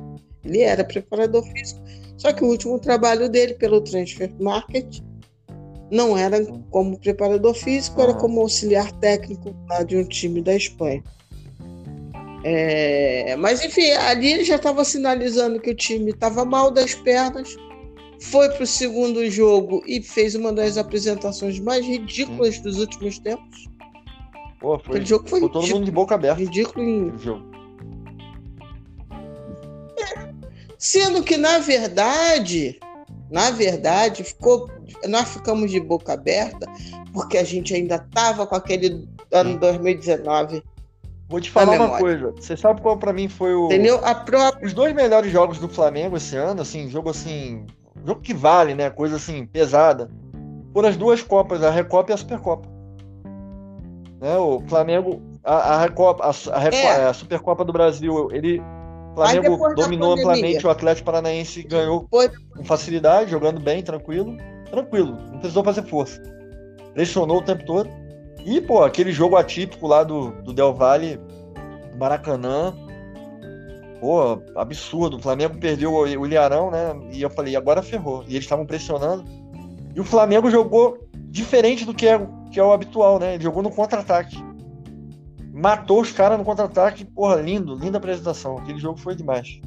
Ele era preparador físico. Só que o último trabalho dele pelo Transfer Market não era como preparador físico, era como auxiliar técnico lá de um time da Espanha. É, mas enfim, ali ele já estava sinalizando que o time estava mal das pernas. Foi para o segundo jogo e fez uma das apresentações mais ridículas dos últimos tempos. Pô, foi, Aquele jogo foi, todo mundo de boca aberta. Ridículo em... jogo. Sendo que, na verdade, na verdade, ficou, nós ficamos de boca aberta porque a gente ainda estava com aquele ano 2019 Vou te falar uma coisa. Você sabe qual para mim foi o. Entendeu? A própria... Os dois melhores jogos do Flamengo esse ano, assim, jogo assim. Jogo que vale, né? Coisa assim, pesada. Foram as duas Copas, a Recopa e a Supercopa. Né? O Flamengo, a, a a, a, Recopa, é. a Supercopa do Brasil, ele. Flamengo dominou amplamente o Atlético Paranaense ganhou Foi. com facilidade, jogando bem, tranquilo. Tranquilo, não precisou fazer força. Pressionou o tempo todo. E, pô, aquele jogo atípico lá do, do Del Valle, Maracanã, pô, absurdo. O Flamengo perdeu o, o Ilharão, né? E eu falei, agora ferrou. E eles estavam pressionando. E o Flamengo jogou diferente do que é, que é o habitual, né? Ele jogou no contra-ataque. Matou os caras no contra-ataque. Porra, lindo, linda apresentação. Aquele jogo foi demais.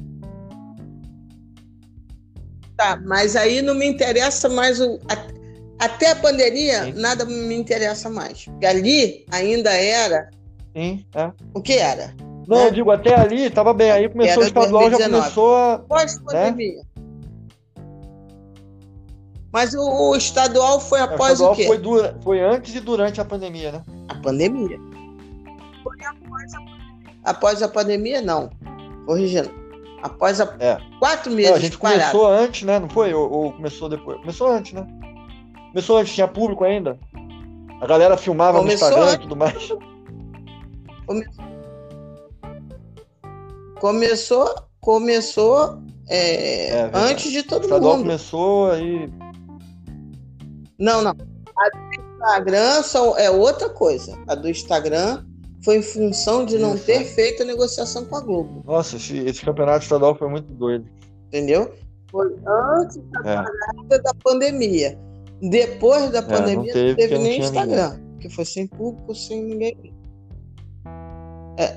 Tá, mas aí não me interessa mais o. Até a pandemia, Sim. nada me interessa mais. Porque ali ainda era. Sim, é. O que era? Não, né? eu digo, até ali tava bem. Aí começou o estadual, já começou a. Pós-pandemia. Né? Mas o, o, estadual foi após o, o quê? Foi, dura, foi antes e durante a pandemia, né? A pandemia. Foi após a pandemia. Após a pandemia, não. Corrigindo. Após a. É. Quatro meses. Não, a gente começou antes, né? Não foi? Ou, ou começou depois? Começou antes, né? Começou antes, tinha público ainda. A galera filmava Começou no Instagram e tudo mais. Come... Começou, começou é, é, antes de todo mundo. começou aí. Não, não. A do Instagram só é outra coisa. A do Instagram foi em função de não Isso. ter feito a negociação com a Globo. Nossa, esse, esse campeonato estadual foi muito doido. Entendeu? Foi antes da, é. da pandemia. Depois da é, pandemia, não teve, não teve nem Instagram, ninguém. que foi sem público, sem ninguém. É.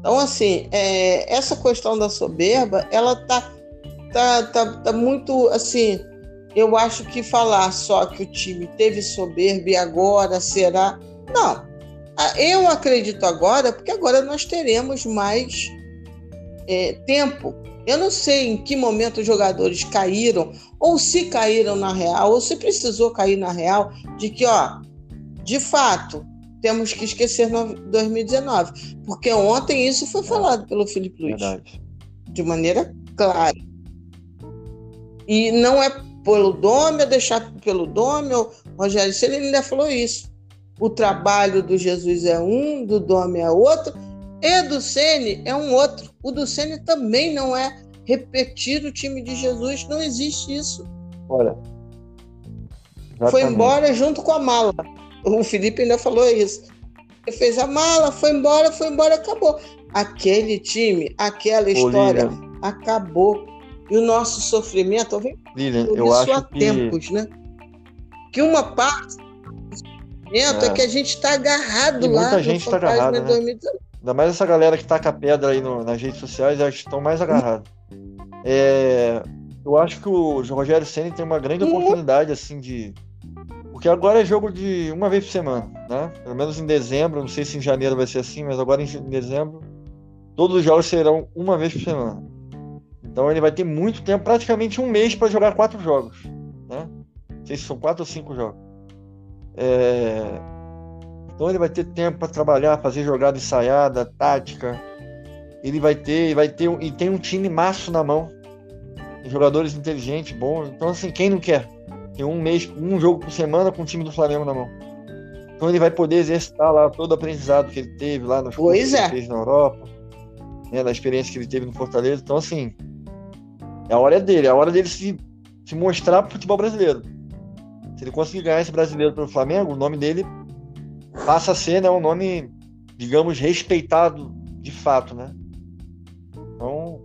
Então, assim, é, essa questão da soberba, ela tá, tá, tá, tá muito, assim, eu acho que falar só que o time teve soberba e agora será. Não. Eu acredito agora, porque agora nós teremos mais é, tempo eu não sei em que momento os jogadores caíram, ou se caíram na real, ou se precisou cair na real, de que, ó, de fato, temos que esquecer 2019. Porque ontem isso foi falado pelo Felipe Luiz. Verdade. De maneira clara. E não é pelo Dome, deixar pelo Dome, ou Rogério Ceni ele ainda falou isso. O trabalho do Jesus é um, do Dome é outro, e do Ceni é um outro. O do Ceni também não é repetir o time de Jesus, não existe isso. Olha. Foi embora junto com a mala. O Felipe ainda falou isso. Ele fez a mala, foi embora, foi embora, acabou. Aquele time, aquela história acabou. E o nosso sofrimento, vem Lilian, eu acho há que... tempos, né? Que uma parte do sofrimento é, é que a gente está agarrado e lá muita gente está agarrada, né? Ainda mais essa galera que tá com a pedra aí no, nas redes sociais, elas estão mais agarrados. É, eu acho que o Rogério Senna tem uma grande oportunidade, assim, de. Porque agora é jogo de uma vez por semana, né? Pelo menos em dezembro, não sei se em janeiro vai ser assim, mas agora em dezembro, todos os jogos serão uma vez por semana. Então ele vai ter muito tempo, praticamente um mês para jogar quatro jogos, né? Não sei se são quatro ou cinco jogos. É... Então ele vai ter tempo para trabalhar, fazer jogada ensaiada, tática. Ele vai ter, vai ter e tem um time maço na mão. Jogadores inteligentes, bons. Então assim, quem não quer? Tem um mês, um jogo por semana com o time do Flamengo na mão. Então ele vai poder exercitar lá todo o aprendizado que ele teve lá nos pois é. que ele fez na Europa, né, na experiência que ele teve no Fortaleza. Então, assim, é a hora dele, é a hora dele se, se mostrar pro futebol brasileiro. Se ele conseguir ganhar esse brasileiro pelo Flamengo, o nome dele passa a ser né, um nome, digamos, respeitado de fato, né? Então.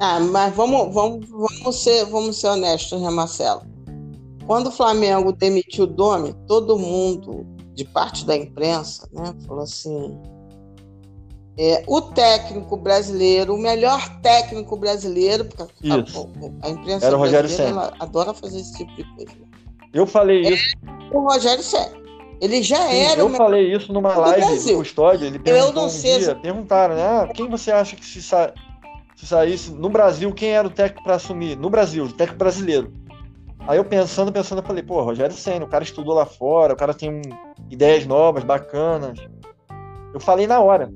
Ah, mas vamos, vamos, vamos, ser, vamos ser honestos, né, Marcelo? Quando o Flamengo demitiu o Domi, todo mundo, de parte da imprensa, né, falou assim: é, o técnico brasileiro, o melhor técnico brasileiro, porque a, a, imprensa Era o Rogério Senna. adora fazer esse tipo de coisa. Eu falei é isso. O Rogério Senna. Ele já Sim, era. Eu falei isso numa live do Custódio. Ele perguntou eu não um sei dia, perguntaram, né? Ah, quem você acha que se, sa... se saísse no Brasil, quem era o técnico para assumir? No Brasil, o técnico brasileiro. Aí eu pensando, pensando, eu falei, pô, Rogério Senna, o cara estudou lá fora, o cara tem um... ideias novas, bacanas. Eu falei na hora.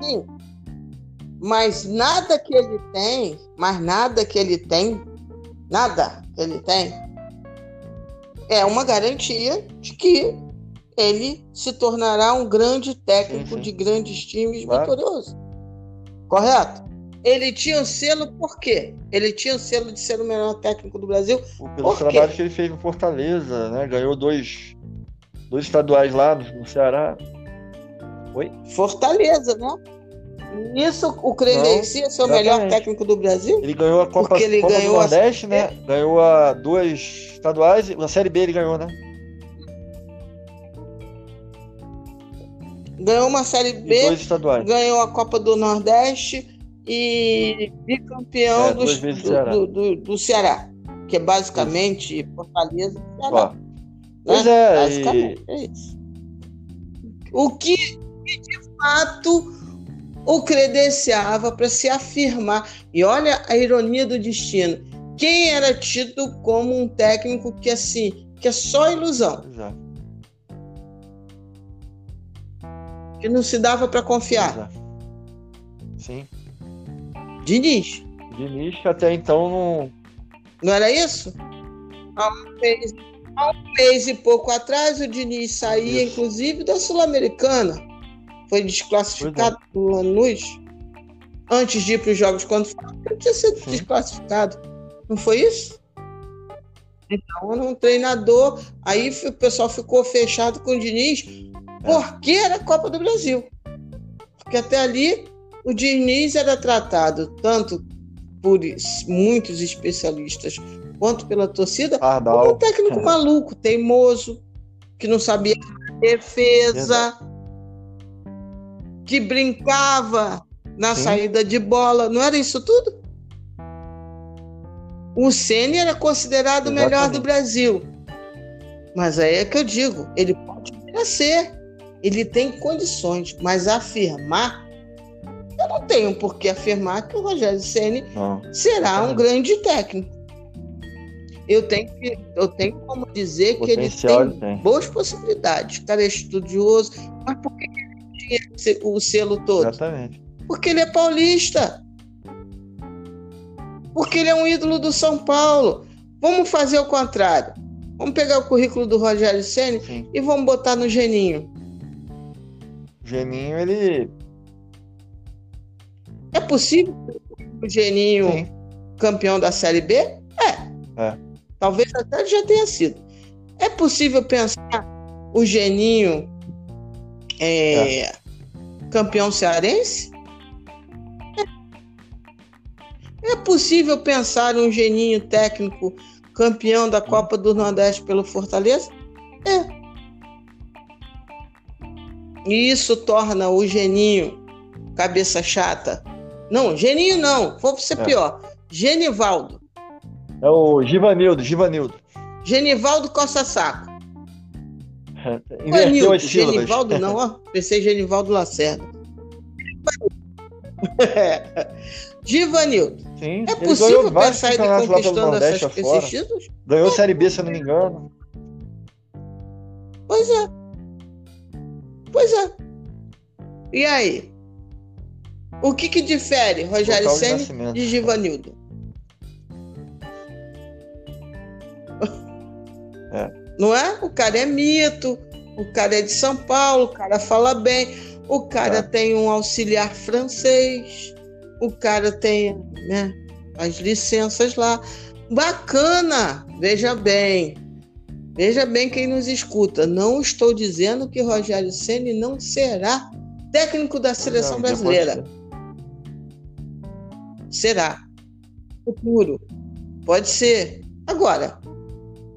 Sim. Mas nada que ele tem, mas nada que ele tem, nada que ele tem, é uma garantia de que ele se tornará um grande técnico sim, sim. de grandes times claro. vitorioso. Correto? Ele tinha o selo por quê? Ele tinha o selo de ser o melhor técnico do Brasil. Pelo trabalho que ele fez no Fortaleza, né? Ganhou dois, dois estaduais lá no Ceará. Oi? Fortaleza, né? Isso o credencia ser o melhor técnico do Brasil? Ele ganhou a Copa, Copa ganhou do Nordeste, a... né? Ganhou a duas estaduais, a Série B ele ganhou, né? Ganhou uma Série B, ganhou a Copa do Nordeste e bicampeão é, do, Ceará. Do, do, do, Ceará, que é basicamente isso. Fortaleza do Ceará. Né? Pois é, basicamente e... é isso. O que fato o credenciava para se afirmar. E olha a ironia do destino. Quem era tido como um técnico que assim, que é só ilusão. Exato. Que não se dava para confiar. Exato. Sim. Diniz. Diniz até então não. Não era isso? Há um mês, há um mês e pouco atrás o Diniz saía, isso. inclusive, da Sul-Americana foi desclassificado é. por Lanús antes de ir para os jogos quando ele tinha sido Sim. desclassificado. Não foi isso? Então, era um treinador. Aí o pessoal ficou fechado com o Diniz, é. porque era Copa do Brasil. Porque até ali o Diniz era tratado tanto por muitos especialistas quanto pela torcida como um técnico maluco, teimoso, que não sabia defesa que brincava na Sim. saída de bola. Não era isso tudo? O Ceni era considerado o melhor do Brasil. Mas aí é que eu digo, ele pode ser, ele tem condições, mas afirmar, eu não tenho por que afirmar que o Rogério Ceni será um grande técnico. Eu tenho, que, eu tenho como dizer que ele tem, tem, boas possibilidades. O cara é estudioso, mas por que tinha o selo todo? Exatamente. Porque ele é paulista. Porque ele é um ídolo do São Paulo. Vamos fazer o contrário. Vamos pegar o currículo do Rogério Senna e vamos botar no Geninho. Geninho, ele. É possível o Geninho Sim. campeão da Série B? É. é. Talvez até já tenha sido. É possível pensar o Geninho é, é. campeão cearense? É. possível pensar um geninho técnico campeão da Copa do Nordeste pelo Fortaleza? É. E isso torna o geninho cabeça chata. Não, geninho não, vou ser é. pior. Genivaldo. É o Givanildo, Givanildo. Genivaldo Costa Saco. Inverteu as Genivaldo não, ó. Pensei Genivaldo Lacerda. Givanildo. Sim, é possível pensar ele conquistando essas, esses títulos? Ganhou Série B, se eu não me engano. Pois é. Pois é. E aí? O que que difere Rogério Senna de Givanildo? Não é? O cara é mito, o cara é de São Paulo, o cara fala bem, o cara tá. tem um auxiliar francês, o cara tem né, as licenças lá. Bacana, veja bem. Veja bem quem nos escuta. Não estou dizendo que Rogério Ceni não será técnico da seleção brasileira. Será. Futuro. Pode ser. Agora,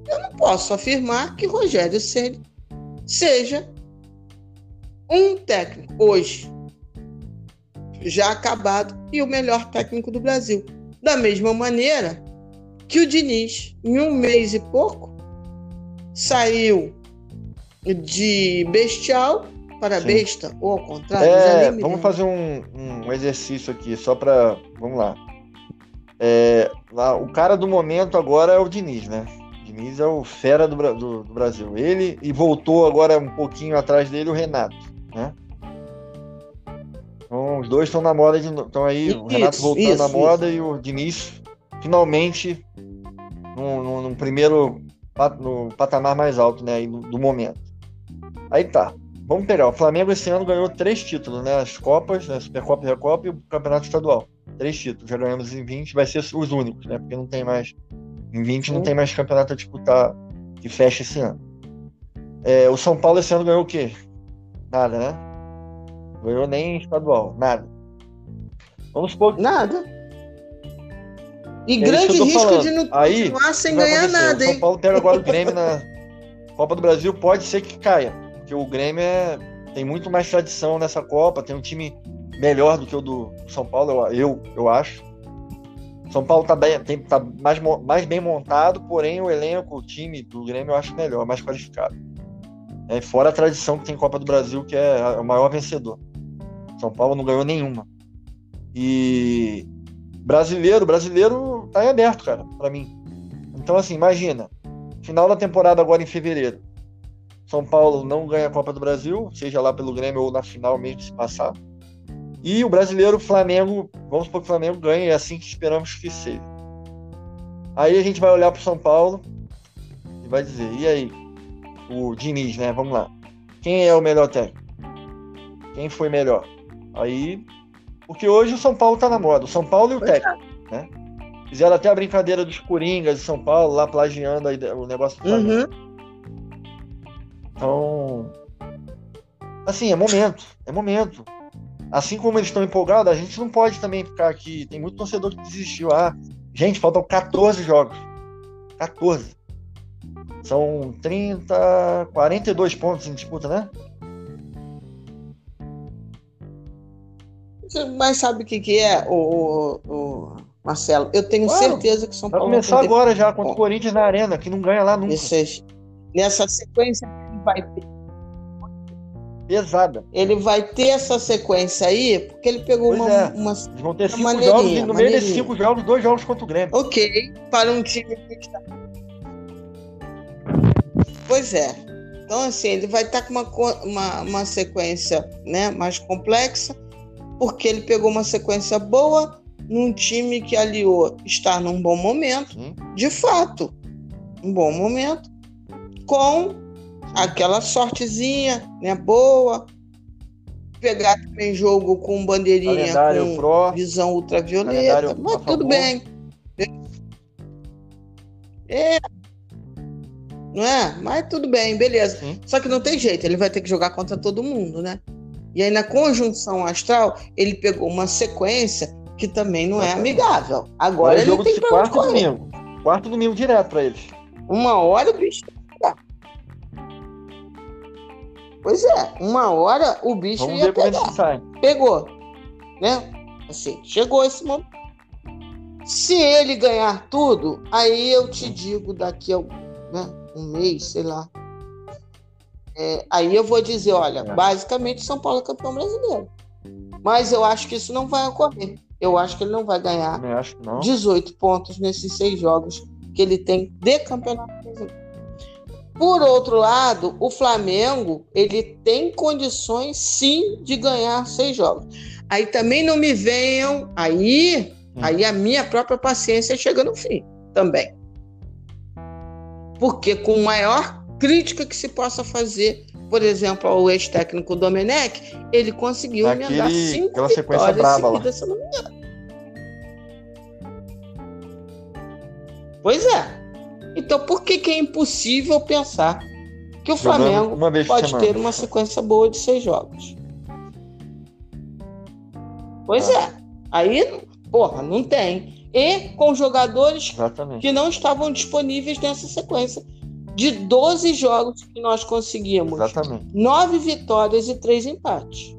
eu não posso afirmar que Rogério Ceni seja um técnico hoje já acabado e o melhor técnico do Brasil. Da mesma maneira que o Diniz, em um mês e pouco, saiu de bestial para Sim. besta, ou ao contrário. É, vamos fazer um, um, exercício aqui, só para. Vamos lá. É, lá. O cara do momento agora é o Diniz, né? Diniz é o fera do, do, do Brasil. Ele e voltou agora um pouquinho atrás dele o Renato, né? Então, os dois estão na moda, estão aí, isso, o Renato voltando isso, na moda isso. e o Diniz finalmente num, num, num primeiro no patamar mais alto, né, do, do momento. Aí tá. Vamos pegar. O Flamengo esse ano ganhou três títulos, né? As Copas, né? Supercopa e Recopa e o Campeonato Estadual. Três títulos. Já ganhamos em 20, vai ser os únicos, né? Porque não tem mais. Em 20 não tem mais campeonato a disputar que fecha esse ano. É, o São Paulo esse ano ganhou o quê? Nada, né? Ganhou nem estadual, nada. Vamos supor. Nada. E é grande risco falando. de não Aí, continuar sem ganhar nada, hein? O São Paulo pega agora o Grêmio na Copa do Brasil, pode ser que caia. Porque o Grêmio é... tem muito mais tradição nessa Copa, tem um time melhor do que o do São Paulo, eu, eu, eu acho. São Paulo tá, bem, tem, tá mais, mais bem montado, porém o elenco, o time do Grêmio eu acho melhor, mais qualificado. É, fora a tradição que tem Copa do Brasil, que é o maior vencedor. São Paulo não ganhou nenhuma. E brasileiro, brasileiro tá em aberto, cara, para mim. Então, assim, imagina, final da temporada agora em fevereiro. São Paulo não ganha a Copa do Brasil, seja lá pelo Grêmio ou na final mesmo se passar. E o brasileiro, Flamengo, vamos supor que o Flamengo ganhe, é assim que esperamos que seja. Aí a gente vai olhar para São Paulo e vai dizer: e aí? O Diniz, né? Vamos lá. Quem é o melhor técnico? Quem foi melhor? Aí. Porque hoje o São Paulo tá na moda. O São Paulo e o técnico. Né? Fizeram até a brincadeira dos Coringas de São Paulo, lá plagiando o negócio do Uhum. Então. Assim, é momento. É momento. Assim como eles estão empolgados, a gente não pode também ficar aqui. Tem muito torcedor que desistiu. Ah, gente, faltam 14 jogos. 14. São 30, 42 pontos em disputa, né? Mas sabe o que, que é, o, o, o Marcelo? Eu tenho claro, certeza que São Paulo. Vai começar agora já contra o Corinthians na Arena, que não ganha lá nunca. nessa sequência vai ter. Pesada. Ele vai ter essa sequência aí, porque ele pegou pois uma, é. uma. Eles vão ter cinco jogos e no meio desses cinco jogos, dois jogos contra o Grêmio. Ok, para um time que está. Pois é. Então, assim, ele vai estar com uma, uma, uma sequência né, mais complexa porque ele pegou uma sequência boa num time que aliou estar num bom momento, de fato, um bom momento, com aquela sortezinha, né, boa, pegar também jogo com bandeirinha Calendário com pro, visão ultravioleta, mas tudo bem. É. Não é? Mas tudo bem, beleza. Só que não tem jeito, ele vai ter que jogar contra todo mundo, né? E aí, na conjunção astral, ele pegou uma sequência que também não é amigável. Agora é ele jogo tem pra quarto domingo. Quarto domingo direto para eles. Uma hora o bicho Pois é, uma hora o bicho Vamos ia pegar. Pegou, né? Assim, chegou esse momento. Se ele ganhar tudo, aí eu te digo daqui a né, um mês, sei lá, é, aí eu vou dizer, olha, é. basicamente São Paulo é campeão brasileiro. Mas eu acho que isso não vai ocorrer. Eu acho que ele não vai ganhar 18 pontos nesses seis jogos que ele tem de campeonato brasileiro. Por outro lado, o Flamengo ele tem condições sim de ganhar seis jogos. Aí também não me venham, aí, hum. aí a minha própria paciência chega no fim também. Porque com maior crítica que se possa fazer, por exemplo, ao ex-técnico Domenech, ele conseguiu Naquele- emendar cinco aquela sequência vitórias braba lá. seguidas, se eu não me engano. Pois é. Então, por que, que é impossível pensar que o Jogando Flamengo pode ter uma sequência boa de seis jogos? Pois Ah. é. Aí, porra, não tem. E com jogadores Exatamente. que não estavam disponíveis nessa sequência. De 12 jogos que nós conseguimos, Exatamente. nove vitórias e três empates.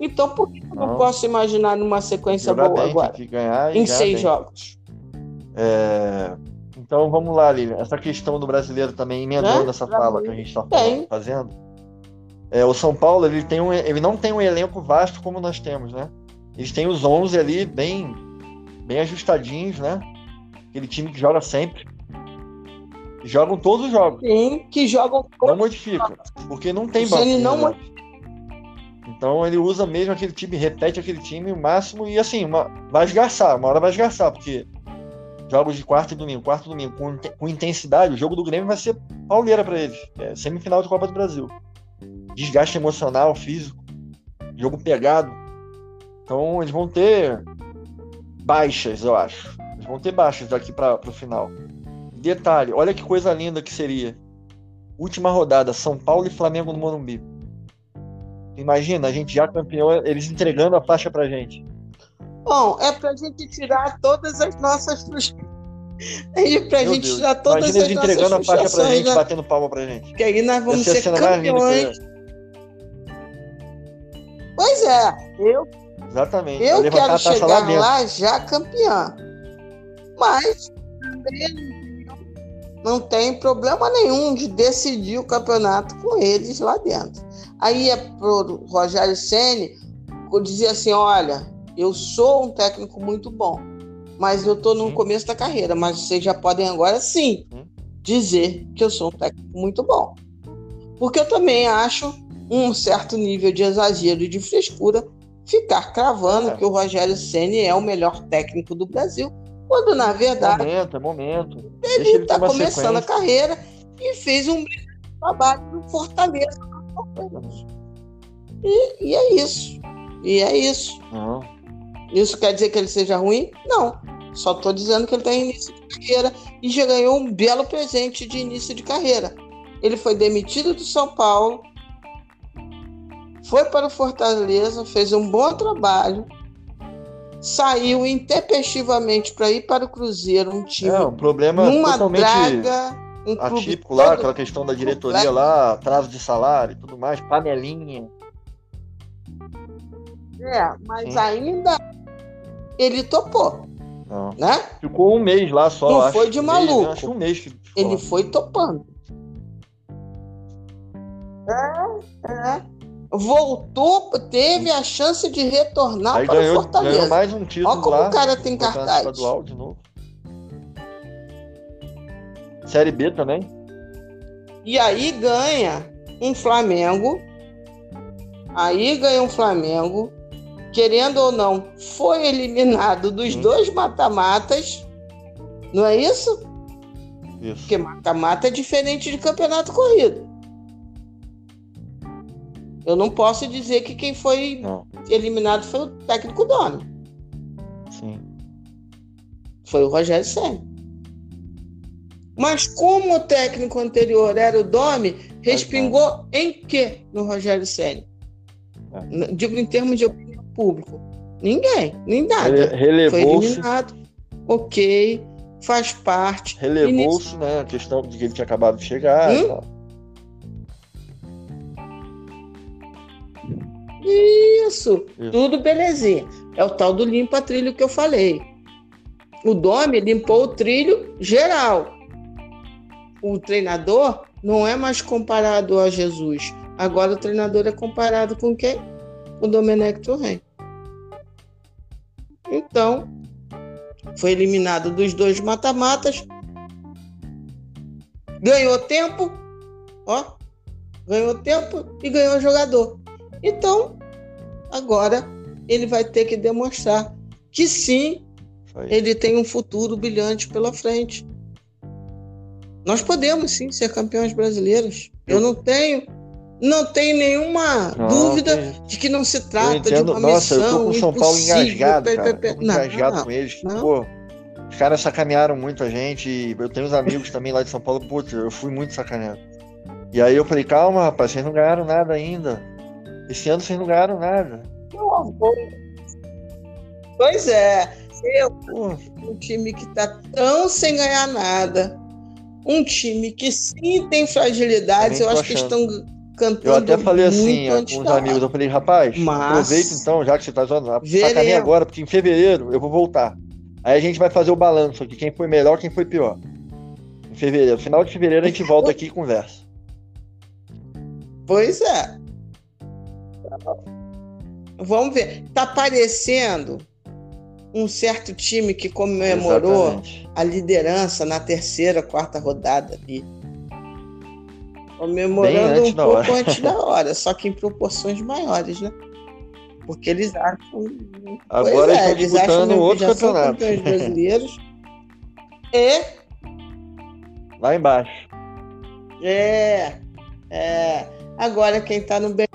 Então, por que eu não, Não. posso imaginar numa sequência boa agora? Em seis bem. jogos. É, Então vamos lá, Lilian. Essa questão do brasileiro também, emendando Né? essa fala que a gente está fazendo. É, o São Paulo ele, tem um, ele não tem um elenco vasto como nós temos, né? Eles têm os 11 ali bem, bem ajustadinhos, né? Aquele time que joga sempre. Jogam todos os jogos. Sim, que jogam Não modifica. Porque não tem banco, não né? Então ele usa mesmo aquele time, repete aquele time o máximo e assim, uma- vai esgarçar, uma hora vai esgarçar, porque jogos de quarta e domingo, quarta e domingo, com, com intensidade, o jogo do Grêmio vai ser pauleira para eles. É semifinal de Copa do Brasil. Desgaste emocional, físico, jogo pegado. Então eles vão ter baixas, eu acho. Eles vão ter baixas daqui para o final. Detalhe, olha que coisa linda que seria. Última rodada, São Paulo e Flamengo no Morumbi. Imagina, a gente já campeão, eles entregando a faixa pra gente. Bom, é pra gente tirar todas as nossas frustrações. É pra Meu gente Deus. tirar todas Imagina as nossas entregando a faixa pra frustrações, gente, né? batendo palma pra gente. Que aí nós vamos é a ser campeões. Pois é, eu, Exatamente. eu quero a chegar dentro. lá já campeã. Mas não tem problema nenhum de decidir o campeonato com eles lá dentro. Aí é pro Rogério Ceni dizer assim, olha, eu sou um técnico muito bom, mas eu estou no Sim. começo da carreira, mas vocês já podem agora sim Sim. dizer que eu sou um técnico muito bom. Porque eu também acho um certo nível de exagero e de frescura ficar cravando É. que o Rogério Ceni é o melhor técnico do Brasil, quando na verdade Momento, é momento. Ele está começando a sequência. carreira e fez um trabalho no Fortaleza. E, e é isso. E é isso. Isso quer dizer que ele seja ruim? Não. Só estou dizendo que ele está em início de carreira e já ganhou um belo presente de início de carreira. Ele foi demitido do São Paulo, foi para o Fortaleza, fez um bom trabalho, saiu intempestivamente para ir para o Cruzeiro, um time É, um problema numa totalmente draga, um atípico lá, aquela questão da diretoria completo. lá, atraso de salário e tudo mais, panelinha. É, mas Sim. ainda ele topou, Não. né? Ficou um mês lá só, Não acho. foi de maluco. Acho um mês que Ele foi topando. É, é. Voltou, teve a chance de retornar Aí para o ganhou, Fortaleza. ganhou mais um título Olha como lá. o cara tem cartaz. estadual de novo. Série B também. E aí ganha um Flamengo. Aí ganha um Flamengo. Querendo ou não, foi eliminado dos Sim. dois mata-matas. Não é isso? Isso. Porque mata-mata é diferente de campeonato corrido. Eu não posso dizer que quem foi Não, eliminado foi o técnico Domi. sim. Foi o Rogério Senna. Mas como o técnico anterior era o Domi, respingou em quê no Rogério Senna? É. Digo em termos de pública. Ninguém, nem nada. Rele- Foi Relevou-se, eliminado. Ok, faz parte. relevou-se, né? A questão de que ele tinha acabado de chegar e Hum? tal. Isso, Isso. tudo belezinha. É o tal do limpa-trilho que eu falei. O Domi limpou o trilho geral. O treinador não é mais comparado a Jesus. Agora o treinador é comparado com quem? O Domenech Torren. Então, foi eliminado dos dois mata-matas. Ganhou tempo, ó, ganhou tempo e ganhou jogador. Então, agora ele vai ter que demonstrar que sim, aí. ele tem um futuro brilhante pela frente. Nós podemos sim ser campeões brasileiros. Eu não tenho não tenho nenhuma não, dúvida de que não se trata de uma Nossa, missão eu tô com São Paulo engasgado, cara. Pe, pe, engasgado não, com eles. Não. Pô, os caras sacanearam muito a gente. Eu tenho uns amigos também lá de São Paulo. Putz, eu fui muito sacaneado. E aí eu falei, calma, rapaz, vocês não ganharam nada ainda. Esse ano vocês não ganharam nada. Pois é. Eu, um time que tá tão sem ganhar nada. Um time que sim tem fragilidades, eu acho que estão cantando. Eu até falei assim com os amigos, eu falei, rapaz, Mas... aproveita então, já que você tá zoando, sacaneia agora, porque em fevereiro eu vou voltar. Aí a gente vai fazer o balanço aqui, quem foi melhor, quem foi pior. Em fevereiro, final de fevereiro a gente volta aqui e conversa. Pois é. Vamos ver. Tá parecendo um certo time que comemorou Exatamente. a liderança na terceira, quarta rodada ali comemorando um pouco hora. antes da hora, só que em proporções maiores, né? Porque eles acham. Agora é, eles acham outro que campeões brasileiros. e. Lá embaixo. É. É. Agora quem tá no bem.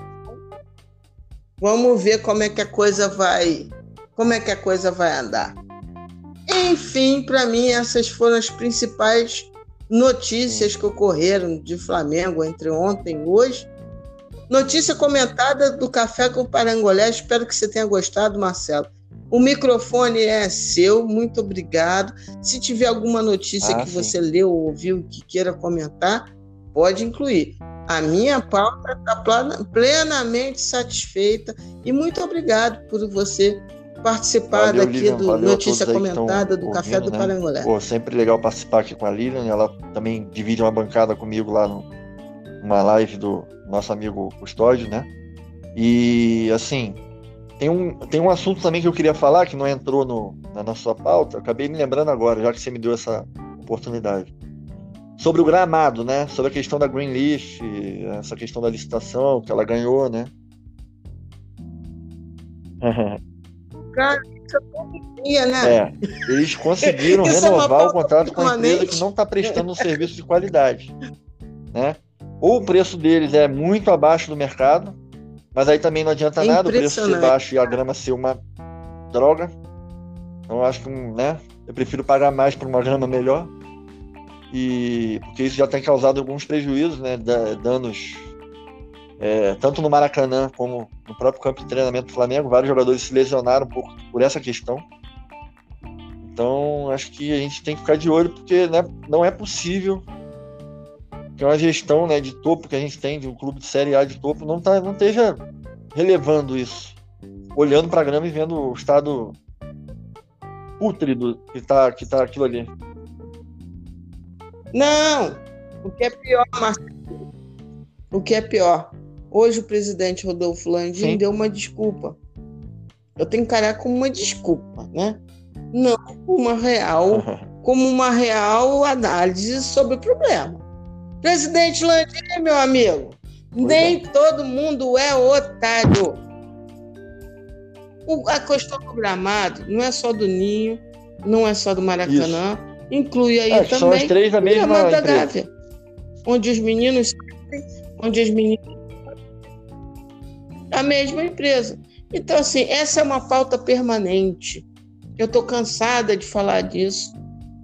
Vamos ver como é que a coisa vai. Como é que a coisa vai andar. Enfim, para mim, essas foram as principais notícias que ocorreram de Flamengo entre ontem e hoje. Notícia comentada do Café com Parangolé. Espero que você tenha gostado, Marcelo. O microfone é seu, muito obrigado. Se tiver alguma notícia ah, que sim. você leu ou ouviu que queira comentar, pode incluir. A minha pauta está plenamente satisfeita e muito obrigado por você participar Valeu, daqui Lilian. do Notícia Comentada do ouvindo, Café do né? Parangolé. Pô, sempre legal participar aqui com a Lilian, ela também divide uma bancada comigo lá no, numa live do nosso amigo Custódio, né? E assim, tem um, tem um assunto também que eu queria falar que não entrou no, na nossa pauta, acabei me lembrando agora, já que você me deu essa oportunidade. Sobre o gramado, né? Sobre a questão da Greenleaf, essa questão da licitação que ela ganhou, né? né? É, eles conseguiram é renovar é o contrato com a empresa que não está prestando um serviço de qualidade. Né? Ou o preço deles é muito abaixo do mercado, mas aí também não adianta é nada o preço ser baixo e a grama ser uma droga. Então eu acho que né, eu prefiro pagar mais por uma grama melhor. E porque isso já tem causado alguns prejuízos, né, danos é, tanto no Maracanã como no próprio campo de treinamento do Flamengo, vários jogadores se lesionaram pouco por essa questão. Então, acho que a gente tem que ficar de olho, porque né, não é possível que uma gestão né, de topo que a gente tem, de um clube de Série A de topo, não, tá, não esteja relevando isso. Olhando para a grama e vendo o estado pútrido que está que tá aquilo ali. Não! O que é pior, Marcelo? O que é pior? Hoje o presidente Rodolfo Landim Sim. deu uma desculpa. Eu tenho que encarar como uma desculpa, né? Não uma real, como uma real análise sobre o problema. Presidente Landim, meu amigo, nem é. todo mundo é otário. O, a questão do gramado não é só do Ninho, não é só do Maracanã, Isso. inclui aí é, também são as três da mesma o gramado da Gávea, onde os meninos onde os meninos a mesma empresa. Então, assim, essa é uma pauta permanente. Eu estou cansada de falar disso.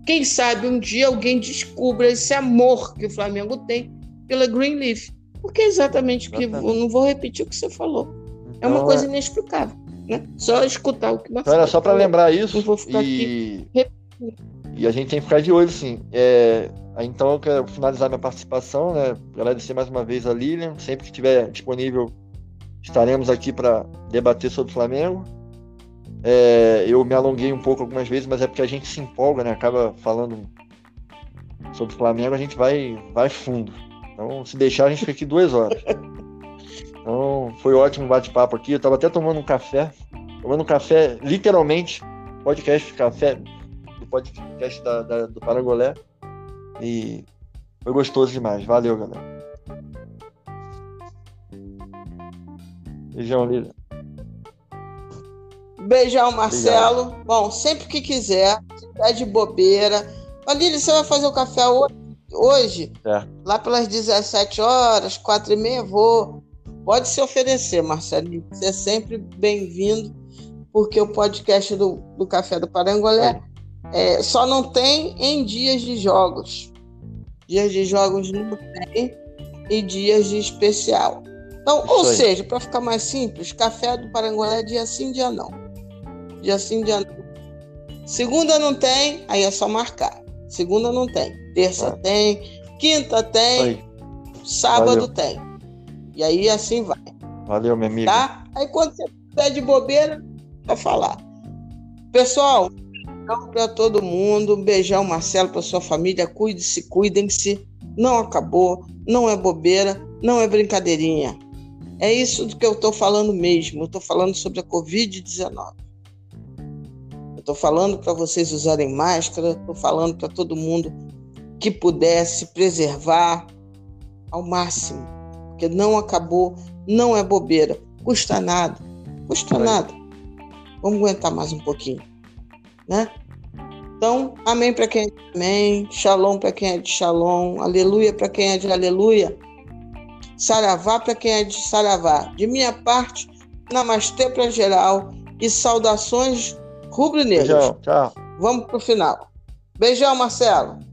Quem sabe um dia alguém descubra esse amor que o Flamengo tem pela Greenleaf. Porque é exatamente o que. Eu não vou repetir o que você falou. é uma então, coisa é inexplicável. Né? Só escutar o que você falou. Era só para lembrar isso. e... aqui e a gente tem que ficar de olho, sim. É... Então eu quero finalizar minha participação, né? Agradecer mais uma vez a Lilian. Sempre que estiver disponível, estaremos aqui para debater sobre o Flamengo. É, eu me alonguei um pouco algumas vezes, mas é porque a gente se empolga, né? Acaba falando sobre o Flamengo, a gente vai, vai fundo. Então, se deixar, a gente fica aqui duas horas. Então, foi ótimo bate-papo aqui. Eu estava até tomando um café, tomando um café, literalmente, podcast café, do podcast da, da, do Parangolé. E foi gostoso demais. Valeu, galera. Beijão, Lívia. Beijão, Marcelo. Obrigado. Bom, sempre que quiser, se tá de bobeira. Lília, você vai fazer o café hoje? hoje, é. lá pelas 17 horas, 4 e meia, vou. Pode se oferecer, Marcelinho. Você é sempre bem-vindo, porque o podcast do, do Café do Parangolé é, só não tem em dias de jogos. Dias de jogos não tem e dias de especial. Então, Isso ou aí. seja, para ficar mais simples, café do Parangolé é dia sim, dia não. Dia sim, dia não. Segunda não tem, aí é só marcar. Segunda não tem. Terça ah. tem, quinta tem, aí. sábado Valeu. tem. E aí assim vai. Valeu, meu amigo. Tá? Aí quando você pede bobeira, vai falar. Pessoal, então para todo mundo, um beijão, Marcelo, para sua família, cuide-se, cuidem-se. Não acabou, não é bobeira, não é brincadeirinha. É isso do que eu estou falando mesmo. Eu estou falando sobre a Covid-19. Eu estou falando para vocês usarem máscara, estou falando para todo mundo que pudesse preservar ao máximo. Porque não acabou, não é bobeira. Custa nada. Custa nada. Vamos aguentar mais um pouquinho. Né? Então, amém para quem é de amém, shalom para quem é de shalom, aleluia para quem é de aleluia. Saravá para quem é de Saravá. De minha parte, namastê para geral e saudações rubro-negras. Tchau. Vamos para o final. Beijão, Marcelo.